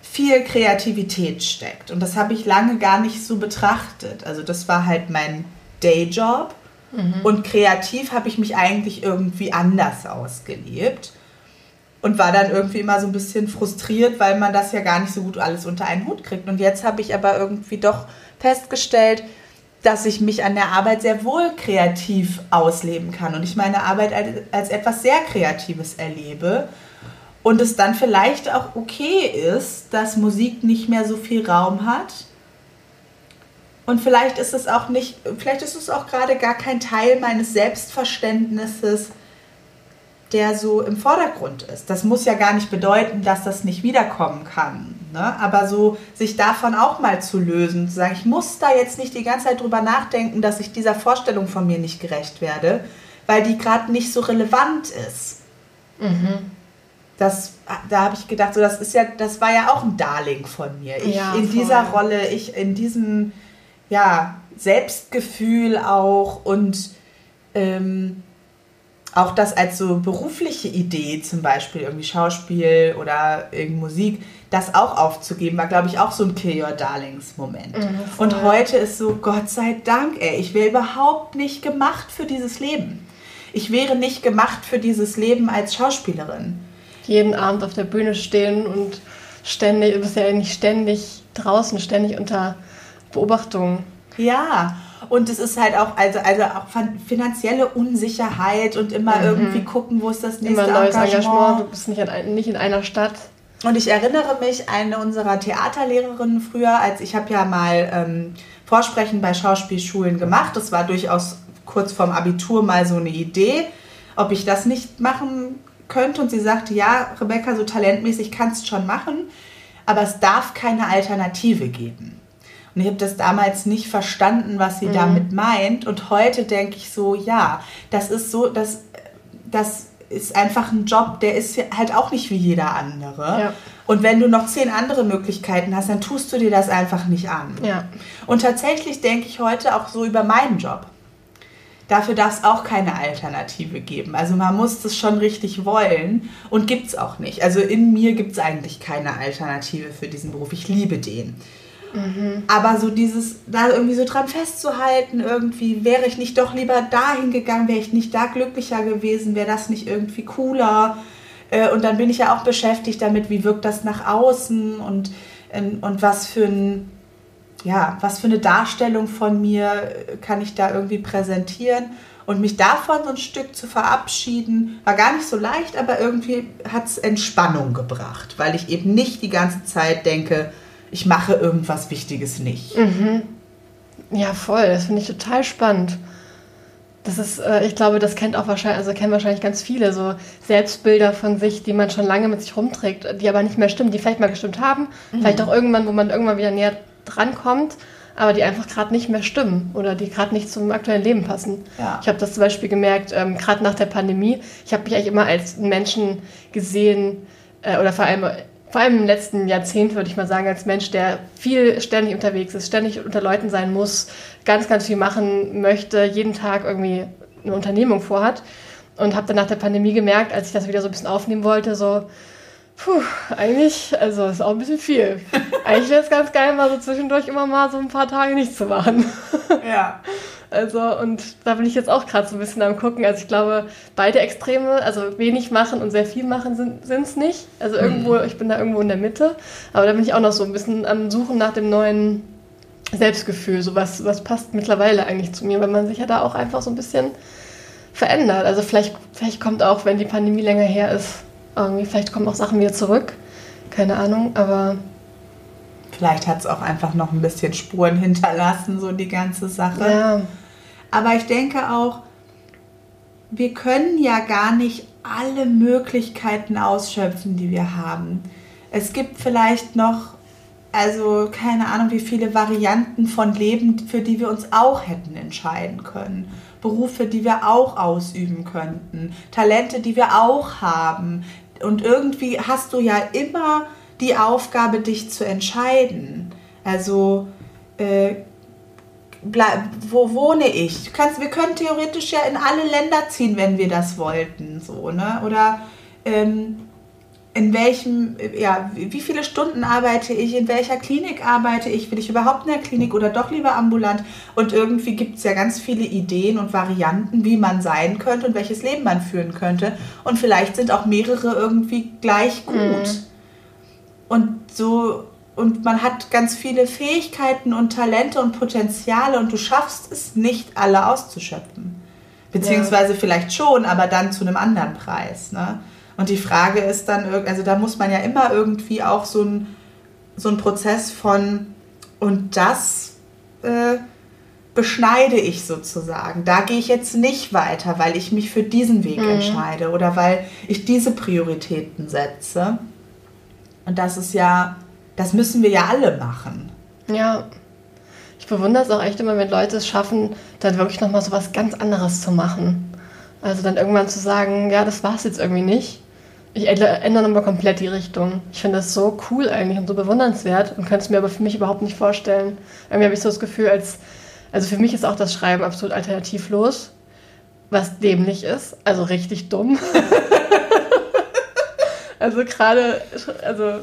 viel Kreativität steckt. Und das habe ich lange gar nicht so betrachtet. Also das war halt mein Dayjob. Mhm. Und kreativ habe ich mich eigentlich irgendwie anders ausgelebt. Und war dann irgendwie immer so ein bisschen frustriert, weil man das ja gar nicht so gut alles unter einen Hut kriegt. Und jetzt habe ich aber irgendwie doch festgestellt, dass ich mich an der Arbeit sehr wohl kreativ ausleben kann und ich meine Arbeit als, etwas sehr Kreatives erlebe und es dann vielleicht auch okay ist, dass Musik nicht mehr so viel Raum hat. Und vielleicht ist es auch nicht, vielleicht ist es auch gerade gar kein Teil meines Selbstverständnisses, der so im Vordergrund ist. Das muss ja gar nicht bedeuten, dass das nicht wiederkommen kann. Ne? Aber so sich davon auch mal zu lösen, zu sagen, ich muss da jetzt nicht die ganze Zeit drüber nachdenken, dass ich dieser Vorstellung von mir nicht gerecht werde, weil die gerade nicht so relevant ist. Mhm. Das, da habe ich gedacht, so das ist ja, das war ja auch ein Darling von mir. Ich ja, in dieser Rolle, ich in diesem ja, Selbstgefühl auch und ähm, auch das als so berufliche Idee, zum Beispiel irgendwie Schauspiel oder irgendwie Musik, das auch aufzugeben, war, glaube ich, auch so ein Kill Your Darlings Moment. Mhm, und heute ist so, Gott sei Dank, ey, ich wäre überhaupt nicht gemacht für dieses Leben. Ich wäre nicht gemacht für dieses Leben als Schauspielerin. Jeden Abend auf der Bühne stehen und ständig, du bist ja nicht ständig draußen, ständig unter Beobachtung. Ja, Und es ist halt auch, also, also auch finanzielle Unsicherheit und immer mhm. irgendwie gucken, wo ist das nächste immer neues Engagement. Engagement. Du bist nicht, in, nicht in einer Stadt. Und ich erinnere mich, eine unserer Theaterlehrerinnen früher, als ich habe ja mal ähm, Vorsprechen bei Schauspielschulen gemacht. Das war durchaus kurz vorm Abitur mal so eine Idee, ob ich das nicht machen könnte. Und sie sagte, ja, Rebecca, so talentmäßig kannst du schon machen, aber es darf keine Alternative geben. Und ich habe das damals nicht verstanden, was sie mhm. damit meint. Und heute denke ich so, ja, das ist so, das, das ist einfach ein Job, der ist halt auch nicht wie jeder andere. Ja. Und wenn du noch zehn andere Möglichkeiten hast, dann tust du dir das einfach nicht an. Ja. Und tatsächlich denke ich heute auch so über meinen Job. Dafür darf es auch keine Alternative geben. Also man muss das schon richtig wollen und gibt es auch nicht. Also in mir gibt es eigentlich keine Alternative für diesen Beruf. Ich liebe den. Mhm. Aber so dieses, da irgendwie so dran festzuhalten, irgendwie, wäre ich nicht doch lieber dahin gegangen, wäre ich nicht da glücklicher gewesen, wäre das nicht irgendwie cooler. Äh, und dann bin ich ja auch beschäftigt damit, wie wirkt das nach außen und, ähm, und was für ein, ja, was für eine Darstellung von mir äh, kann ich da irgendwie präsentieren. Und mich davon so ein Stück zu verabschieden, war gar nicht so leicht, aber irgendwie hat es Entspannung gebracht, weil ich eben nicht die ganze Zeit denke, ich mache irgendwas Wichtiges nicht. Mhm. Ja, voll. Das finde ich total spannend. Das ist, äh, ich glaube, das kennt auch wahrscheinlich, also kennen wahrscheinlich ganz viele, so Selbstbilder von sich, die man schon lange mit sich rumträgt, die aber nicht mehr stimmen, die vielleicht mal gestimmt haben, mhm. vielleicht auch irgendwann, wo man irgendwann wieder näher drankommt, aber die einfach gerade nicht mehr stimmen oder die gerade nicht zum aktuellen Leben passen. Ja. Ich habe das zum Beispiel gemerkt, ähm, gerade nach der Pandemie. Ich habe mich eigentlich immer als Menschen gesehen äh, oder vor allem vor allem im letzten Jahrzehnt, würde ich mal sagen, als Mensch, der viel ständig unterwegs ist, ständig unter Leuten sein muss, ganz, ganz viel machen möchte, jeden Tag irgendwie eine Unternehmung vorhat. Und habe dann nach der Pandemie gemerkt, als ich das wieder so ein bisschen aufnehmen wollte, so, puh, eigentlich, also ist auch ein bisschen viel. eigentlich wäre es ganz geil, mal so zwischendurch immer mal so ein paar Tage nichts zu machen. Ja. Also, und da bin ich jetzt auch gerade so ein bisschen am gucken. Also ich glaube, beide Extreme, also wenig machen und sehr viel machen sind es nicht. Also mhm. irgendwo, mhm. ich bin da irgendwo in der Mitte. Aber da bin ich auch noch so ein bisschen am Suchen nach dem neuen Selbstgefühl. So was, was passt mittlerweile eigentlich zu mir, weil man sich ja da auch einfach so ein bisschen verändert. Also vielleicht, vielleicht kommt auch, wenn die Pandemie länger her ist, irgendwie, vielleicht kommen auch Sachen wieder zurück. Keine Ahnung, aber Vielleicht hat es auch einfach noch ein bisschen Spuren hinterlassen, so die ganze Sache. Ja. Aber ich denke auch, wir können ja gar nicht alle Möglichkeiten ausschöpfen, die wir haben. Es gibt vielleicht noch, also keine Ahnung, wie viele Varianten von Leben, für die wir uns auch hätten entscheiden können. Berufe, die wir auch ausüben könnten. Talente, die wir auch haben. Und irgendwie hast du ja immer die Aufgabe, dich zu entscheiden. Also, äh, wo wohne ich? Kannst, wir können theoretisch ja in alle Länder ziehen, wenn wir das wollten, so, ne? Oder ähm, in welchem, ja, wie viele Stunden arbeite ich, in welcher Klinik arbeite ich, will ich überhaupt in der Klinik oder doch lieber ambulant? Und irgendwie gibt es ja ganz viele Ideen und Varianten, wie man sein könnte und welches Leben man führen könnte. Und vielleicht sind auch mehrere irgendwie gleich gut. Mhm. Und so und man hat ganz viele Fähigkeiten und Talente und Potenziale und du schaffst es nicht, alle auszuschöpfen. Beziehungsweise ja. vielleicht schon, aber dann zu einem anderen Preis. Ne? Und die Frage ist dann, also da muss man ja immer irgendwie auch so ein, so ein Prozess von, und das äh, beschneide ich sozusagen. Da gehe ich jetzt nicht weiter, weil ich mich für diesen Weg mhm. entscheide oder weil ich diese Prioritäten setze. Und das ist ja, das müssen wir ja alle machen. Ja. Ich bewundere es auch echt immer, wenn Leute es schaffen, dann wirklich nochmal so was ganz anderes zu machen. Also dann irgendwann zu sagen, ja, das war es jetzt irgendwie nicht. Ich ändere nochmal komplett die Richtung. Ich finde das so cool eigentlich und so bewundernswert und könnte es mir aber für mich überhaupt nicht vorstellen. Irgendwie habe ich so das Gefühl, als, also für mich ist auch das Schreiben absolut alternativlos, was dämlich ist, also richtig dumm. Also gerade, also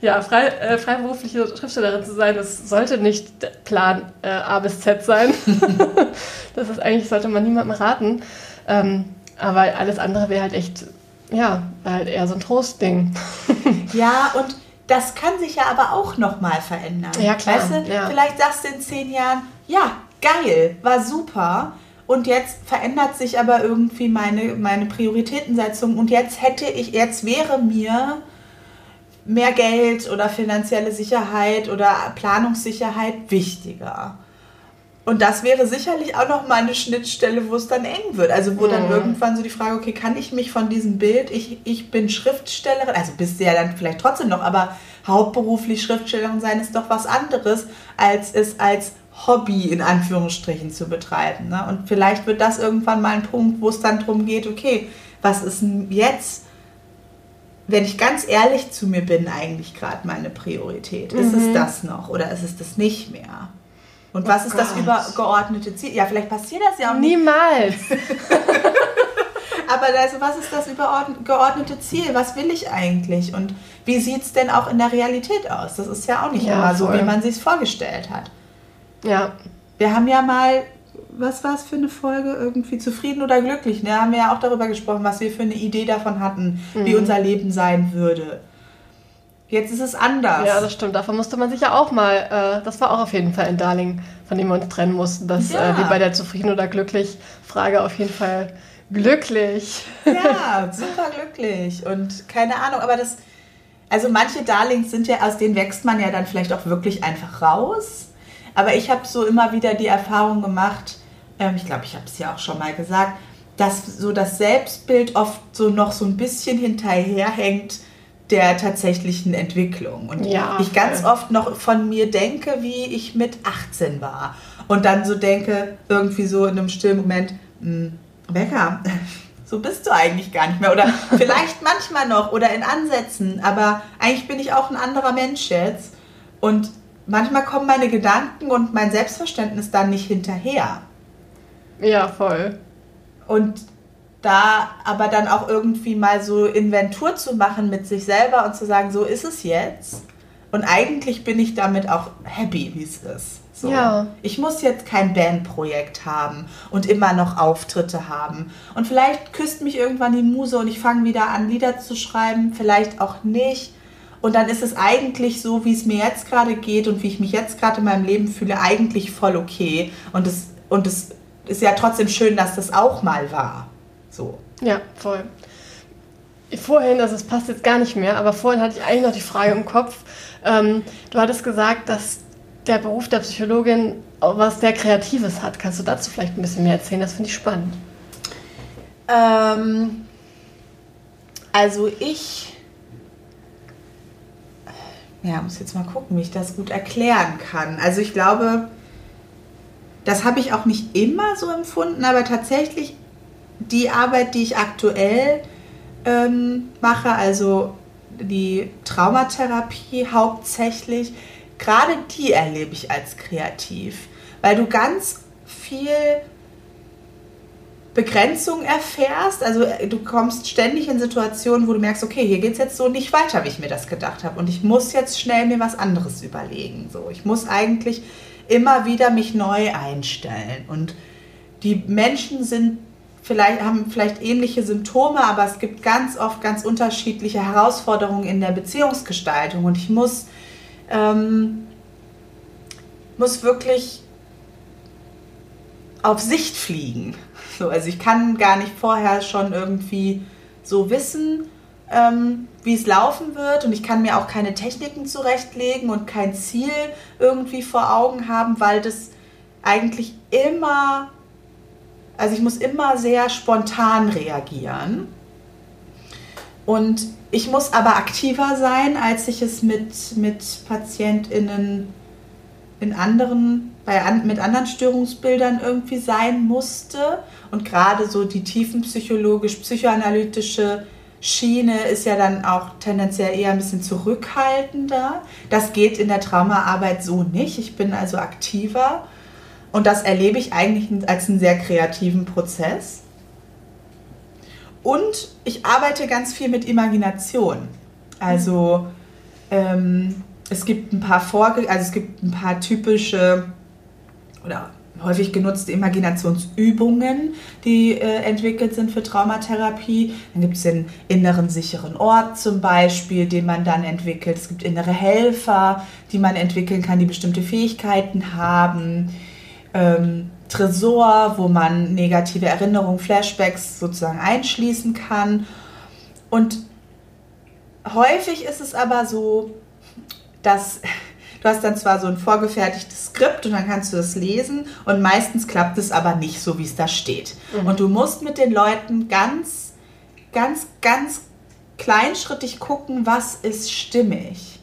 ja, frei, äh, freiberufliche Schriftstellerin zu sein, das sollte nicht Plan äh, A bis Z sein. das ist eigentlich, sollte man niemandem raten. Ähm, aber alles andere wäre halt echt, ja, halt eher so ein Trostding. ja, und das kann sich ja aber auch nochmal verändern. Ja, klar. Weißt du, ja. vielleicht sagst du in zehn Jahren, ja, geil, war super. Und jetzt verändert sich aber irgendwie meine, meine Prioritätensetzung. Und jetzt hätte ich, jetzt wäre mir mehr Geld oder finanzielle Sicherheit oder Planungssicherheit wichtiger. Und das wäre sicherlich auch noch mal eine Schnittstelle, wo es dann eng wird. Also wo dann Mhm. irgendwann so die Frage, okay, kann ich mich von diesem Bild, ich, ich bin Schriftstellerin, also bist du ja dann vielleicht trotzdem noch, aber hauptberuflich Schriftstellerin sein ist doch was anderes, als es als Hobby in Anführungsstrichen zu betreiben. Ne? Und vielleicht wird das irgendwann mal ein Punkt, wo es dann darum geht, okay, was ist denn jetzt, wenn ich ganz ehrlich zu mir bin, eigentlich gerade meine Priorität? Ist es das noch oder ist es das nicht mehr? Und Oh was ist das übergeordnete Ziel? Ja, vielleicht passiert das ja auch nicht. Niemals. Aber also, was ist das übergeordnete Ziel? Was will ich eigentlich? Und wie sieht es denn auch in der Realität aus? Das ist ja auch nicht Ja, immer so, voll. wie man sich es vorgestellt hat. Ja. Wir haben ja mal, was war es für eine Folge? Irgendwie zufrieden oder glücklich? Ne? Haben wir ja auch darüber gesprochen, was wir für eine Idee davon hatten, wie Mhm. unser Leben sein würde. Jetzt ist es anders. Ja, das stimmt. Davon musste man sich ja auch mal, äh, das war auch auf jeden Fall ein Darling, von dem wir uns trennen mussten, dass Ja. äh, wie bei der Zufrieden oder glücklich Frage auf jeden Fall glücklich. Ja, super glücklich und keine Ahnung, aber das, also manche Darlings sind ja, aus denen wächst man ja dann vielleicht auch wirklich einfach raus. Aber ich habe so immer wieder die Erfahrung gemacht, ich glaube, ich habe es ja auch schon mal gesagt, dass so das Selbstbild oft so noch so ein bisschen hinterherhängt der tatsächlichen Entwicklung. Und Ja, ich ganz voll. oft noch von mir denke, wie ich mit 18 war. Und dann so denke, irgendwie so in einem stillen Moment, "Hm, Becker, so bist du eigentlich gar nicht mehr. Oder vielleicht manchmal noch oder in Ansätzen, aber eigentlich bin ich auch ein anderer Mensch jetzt. Und manchmal kommen meine Gedanken und mein Selbstverständnis dann nicht hinterher. Ja, voll. Und da aber dann auch irgendwie mal so Inventur zu machen mit sich selber und zu sagen, so ist es jetzt. Und eigentlich bin ich damit auch happy, wie es ist. So. Ja. Ich muss jetzt kein Bandprojekt haben und immer noch Auftritte haben. Und vielleicht küsst mich irgendwann die Muse und ich fange wieder an, Lieder zu schreiben, vielleicht auch nicht. Und dann ist es eigentlich so, wie es mir jetzt gerade geht und wie ich mich jetzt gerade in meinem Leben fühle, eigentlich voll okay. Und es, und es ist ja trotzdem schön, dass das auch mal war. So. Ja, voll. Vorhin, also es passt jetzt gar nicht mehr, aber vorhin hatte ich eigentlich noch die Frage im Kopf. Ähm, du hattest gesagt, dass der Beruf der Psychologin auch was sehr Kreatives hat. Kannst du dazu vielleicht ein bisschen mehr erzählen? Das finde ich spannend. Ähm, also ich. Ja, muss jetzt mal gucken, wie ich das gut erklären kann. Also ich glaube, das habe ich auch nicht immer so empfunden, aber tatsächlich die Arbeit, die ich aktuell ähm, mache, also die Traumatherapie hauptsächlich, gerade die erlebe ich als kreativ, weil du ganz viel Begrenzung erfährst. Also äh, du kommst ständig in Situationen, wo du merkst, okay, hier geht es jetzt so nicht weiter, wie ich mir das gedacht habe. Und ich muss jetzt schnell mir was anderes überlegen. So, ich muss eigentlich immer wieder mich neu einstellen. Und die Menschen sind vielleicht, haben vielleicht ähnliche Symptome, aber es gibt ganz oft ganz unterschiedliche Herausforderungen in der Beziehungsgestaltung. Und ich muss, ähm, muss wirklich auf Sicht fliegen. So, also ich kann gar nicht vorher schon irgendwie so wissen, ähm, wie es laufen wird und ich kann mir auch keine Techniken zurechtlegen und kein Ziel irgendwie vor Augen haben, weil das eigentlich immer, also ich muss immer sehr spontan reagieren. Und ich muss aber aktiver sein, als ich es mit, mit PatientInnen in anderen, bei mit anderen Störungsbildern irgendwie sein musste. Und gerade so die tiefenpsychologisch-psychoanalytische Schiene ist ja dann auch tendenziell eher ein bisschen zurückhaltender. Das geht in der Traumaarbeit so nicht. Ich bin also aktiver. Und das erlebe ich eigentlich als einen sehr kreativen Prozess. Und ich arbeite ganz viel mit Imagination. Also ähm, es gibt ein paar Vorge also es gibt ein paar typische oder häufig genutzte Imaginationsübungen, die äh, entwickelt sind für Traumatherapie. Dann gibt es den inneren sicheren Ort zum Beispiel, den man dann entwickelt. Es gibt innere Helfer, die man entwickeln kann, die bestimmte Fähigkeiten haben. ähm, Tresor, wo man negative Erinnerungen, Flashbacks sozusagen einschließen kann. Und häufig ist es aber so, dass du hast dann zwar so ein vorgefertigtes Skript und dann kannst du das lesen und meistens klappt es aber nicht so, wie es da steht. Mhm. Und du musst mit den Leuten ganz, ganz, ganz kleinschrittig gucken, was ist stimmig.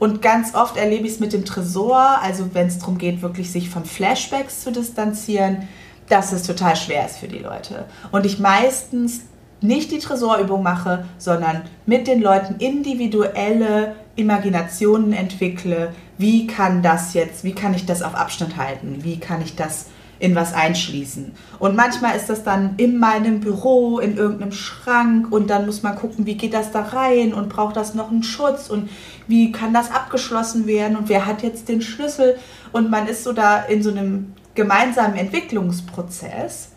Und ganz oft erlebe ich es mit dem Tresor, also wenn es darum geht, wirklich sich von Flashbacks zu distanzieren, dass es total schwer ist für die Leute. Und ich meistens nicht die Tresorübung mache, sondern mit den Leuten individuelle Imaginationen entwickle. Wie kann das jetzt, wie kann ich das auf Abstand halten? Wie kann ich das in was einschließen. Und manchmal ist das dann in meinem Büro, in irgendeinem Schrank und dann muss man gucken, wie geht das da rein und braucht das noch einen Schutz und wie kann das abgeschlossen werden und wer hat jetzt den Schlüssel und man ist so da in so einem gemeinsamen Entwicklungsprozess.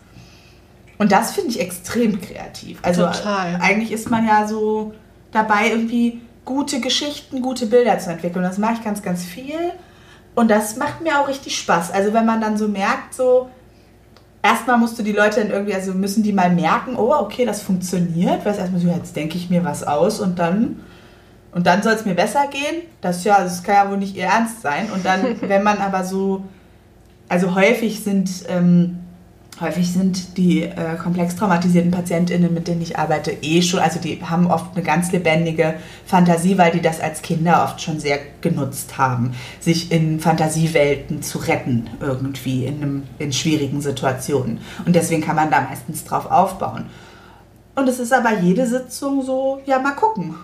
Und das finde ich extrem kreativ. Also Total. eigentlich ist man ja so dabei, irgendwie gute Geschichten, gute Bilder zu entwickeln. Das mache ich ganz, ganz viel. Und das macht mir auch richtig Spaß. Also wenn man dann so merkt, so erstmal musst du die Leute dann irgendwie, also müssen die mal merken, oh, okay, das funktioniert, weil es erstmal so, jetzt denke ich mir was aus und dann und dann soll es mir besser gehen. Das ja, das kann ja wohl nicht ihr Ernst sein. Und dann, wenn man aber so, also häufig sind ähm, Häufig sind die äh, komplex traumatisierten PatientInnen, mit denen ich arbeite, eh schon, also die haben oft eine ganz lebendige Fantasie, weil die das als Kinder oft schon sehr genutzt haben, sich in Fantasiewelten zu retten, irgendwie in, einem, in schwierigen Situationen. Und deswegen kann man da meistens drauf aufbauen. Und es ist aber jede Sitzung so, ja, mal gucken,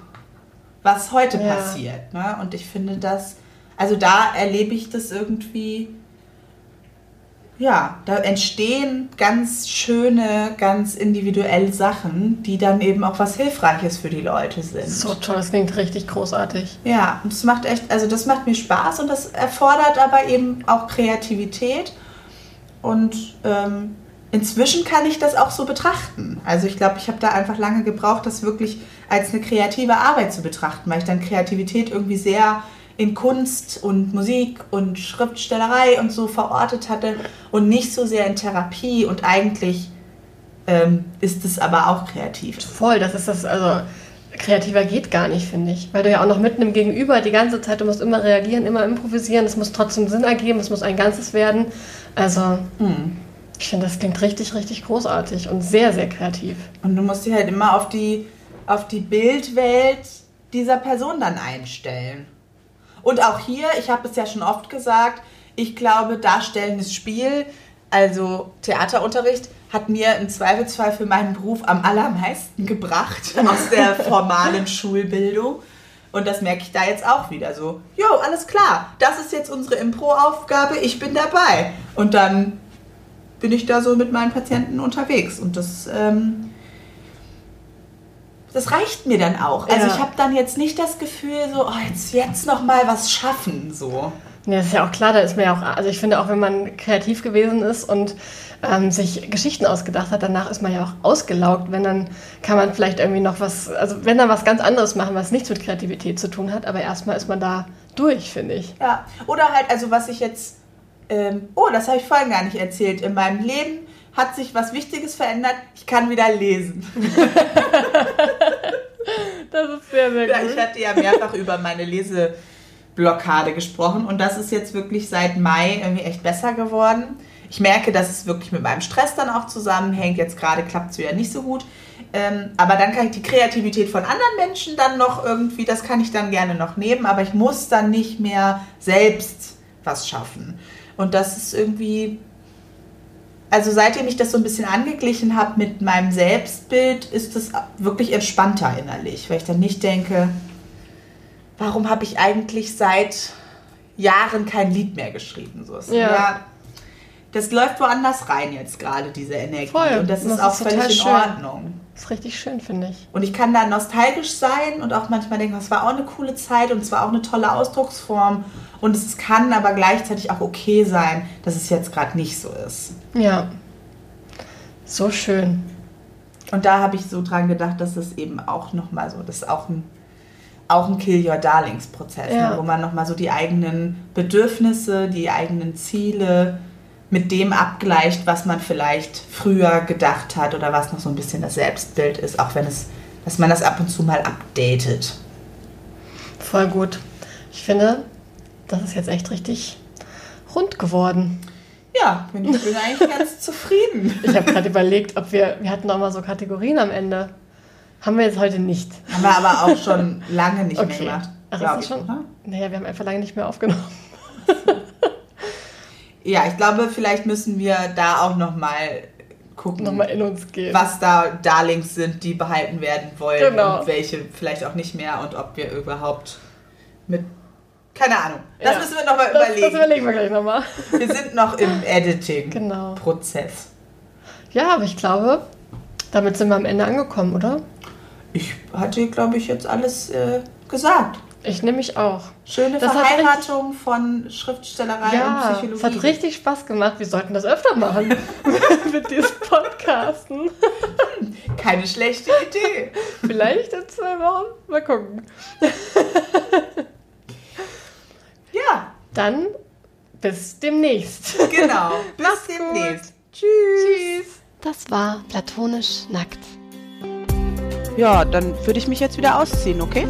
was heute ja. passiert. Ne? Und ich finde das, also da erlebe ich das irgendwie ja, da entstehen ganz schöne, ganz individuelle Sachen, die dann eben auch was Hilfreiches für die Leute sind. So toll, das klingt richtig großartig. Ja, und das macht echt, also das macht mir Spaß und das erfordert aber eben auch Kreativität. Und ähm, inzwischen kann ich das auch so betrachten. Also ich glaube, ich habe da einfach lange gebraucht, das wirklich als eine kreative Arbeit zu betrachten, weil ich dann Kreativität irgendwie sehr in Kunst und Musik und Schriftstellerei und so verortet hatte und nicht so sehr in Therapie und eigentlich ähm, ist es aber auch kreativ. Voll, das ist das, also kreativer geht gar nicht, finde ich. Weil du ja auch noch mitten im Gegenüber die ganze Zeit, du musst immer reagieren, immer improvisieren, es muss trotzdem Sinn ergeben, es muss ein Ganzes werden. Also, hm. ich finde, das klingt richtig, richtig großartig und sehr, sehr kreativ. Und du musst dich halt immer auf die, auf die Bildwelt dieser Person dann einstellen. Und auch hier, ich habe es ja schon oft gesagt, ich glaube, darstellendes Spiel, also Theaterunterricht, hat mir im Zweifelsfall für meinen Beruf am allermeisten gebracht aus der formalen Schulbildung. Und das merke ich da jetzt auch wieder so. Jo, alles klar, das ist jetzt unsere Impro-Aufgabe, ich bin dabei. Und dann bin ich da so mit meinen Patienten unterwegs. Und das ähm, das reicht mir dann auch. Also ja. ich habe dann jetzt nicht das Gefühl, so, oh, jetzt, jetzt noch mal was schaffen, so. Ja, das ist ja auch klar, da ist man ja auch, also ich finde auch, wenn man kreativ gewesen ist und ähm, sich Geschichten ausgedacht hat, danach ist man ja auch ausgelaugt, wenn dann kann man vielleicht irgendwie noch was, also wenn dann was ganz anderes machen, was nichts mit Kreativität zu tun hat, aber erstmal ist man da durch, finde ich. Ja, oder halt, also was ich jetzt, ähm, oh, das habe ich vorhin gar nicht erzählt, in meinem Leben hat sich was Wichtiges verändert. Ich kann wieder lesen. das ist sehr, sehr gut. Ich hatte ja mehrfach über meine Leseblockade gesprochen und das ist jetzt wirklich seit Mai irgendwie echt besser geworden. Ich merke, dass es wirklich mit meinem Stress dann auch zusammenhängt. Jetzt gerade klappt es wieder nicht so gut. Ähm, aber dann kann ich die Kreativität von anderen Menschen dann noch irgendwie, das kann ich dann gerne noch nehmen, aber ich muss dann nicht mehr selbst was schaffen. Und das ist irgendwie also seitdem ich das so ein bisschen angeglichen habe mit meinem Selbstbild, ist es wirklich entspannter innerlich, weil ich dann nicht denke, warum habe ich eigentlich seit Jahren kein Lied mehr geschrieben? So, ja. ja. das läuft woanders rein jetzt gerade, diese Energie. Voll. Und das, das ist auch ist völlig in schön. Ordnung. Das ist richtig schön, finde ich. Und ich kann da nostalgisch sein und auch manchmal denken, das war auch eine coole Zeit und es war auch eine tolle Ausdrucksform. Und es kann aber gleichzeitig auch okay sein, dass es jetzt gerade nicht so ist. Ja. So schön. Und da habe ich so dran gedacht, dass es eben auch nochmal so, das ist auch ein, auch ein Kill Your Darlings Prozess, ne, ja. ne, wo man nochmal so die eigenen Bedürfnisse, die eigenen Ziele mit dem abgleicht, was man vielleicht früher gedacht hat oder was noch so ein bisschen das Selbstbild ist, auch wenn es, dass man das ab und zu mal updatet. Voll gut. Ich finde, das ist jetzt echt richtig rund geworden. Ja, bin, ich bin eigentlich ganz zufrieden. Ich habe gerade überlegt, ob wir, wir hatten auch mal so Kategorien am Ende. Haben wir jetzt heute nicht. Haben wir aber auch schon lange nicht mehr Okay. gemacht. Ach, ist das schon? oder? Naja, wir haben einfach lange nicht mehr aufgenommen. Ja, ich glaube, vielleicht müssen wir da auch nochmal gucken, Nochmal in uns gehen. was da Darlings sind, die behalten werden wollen Genau. und welche vielleicht auch nicht mehr und ob wir überhaupt mit. Keine Ahnung. Das Ja. müssen wir nochmal das, das überlegen. überlegen wir gleich nochmal. Wir sind noch im Editing-Prozess. Genau. Ja, aber ich glaube, damit sind wir am Ende angekommen, oder? Ich hatte, glaube ich, jetzt alles äh, gesagt. Ich nehme mich auch. Schöne Das Verheiratung von Schriftstellerei und Ja, Psychologie. es hat richtig Spaß gemacht. Wir sollten das öfter machen mit diesem Podcasten. Keine schlechte Idee. Vielleicht in zwei Wochen. Mal gucken. Ja, Dann bis demnächst. genau. Bis Mach's demnächst. Tschüss. Das war platonisch nackt. Ja, dann würde ich mich jetzt wieder ausziehen, okay?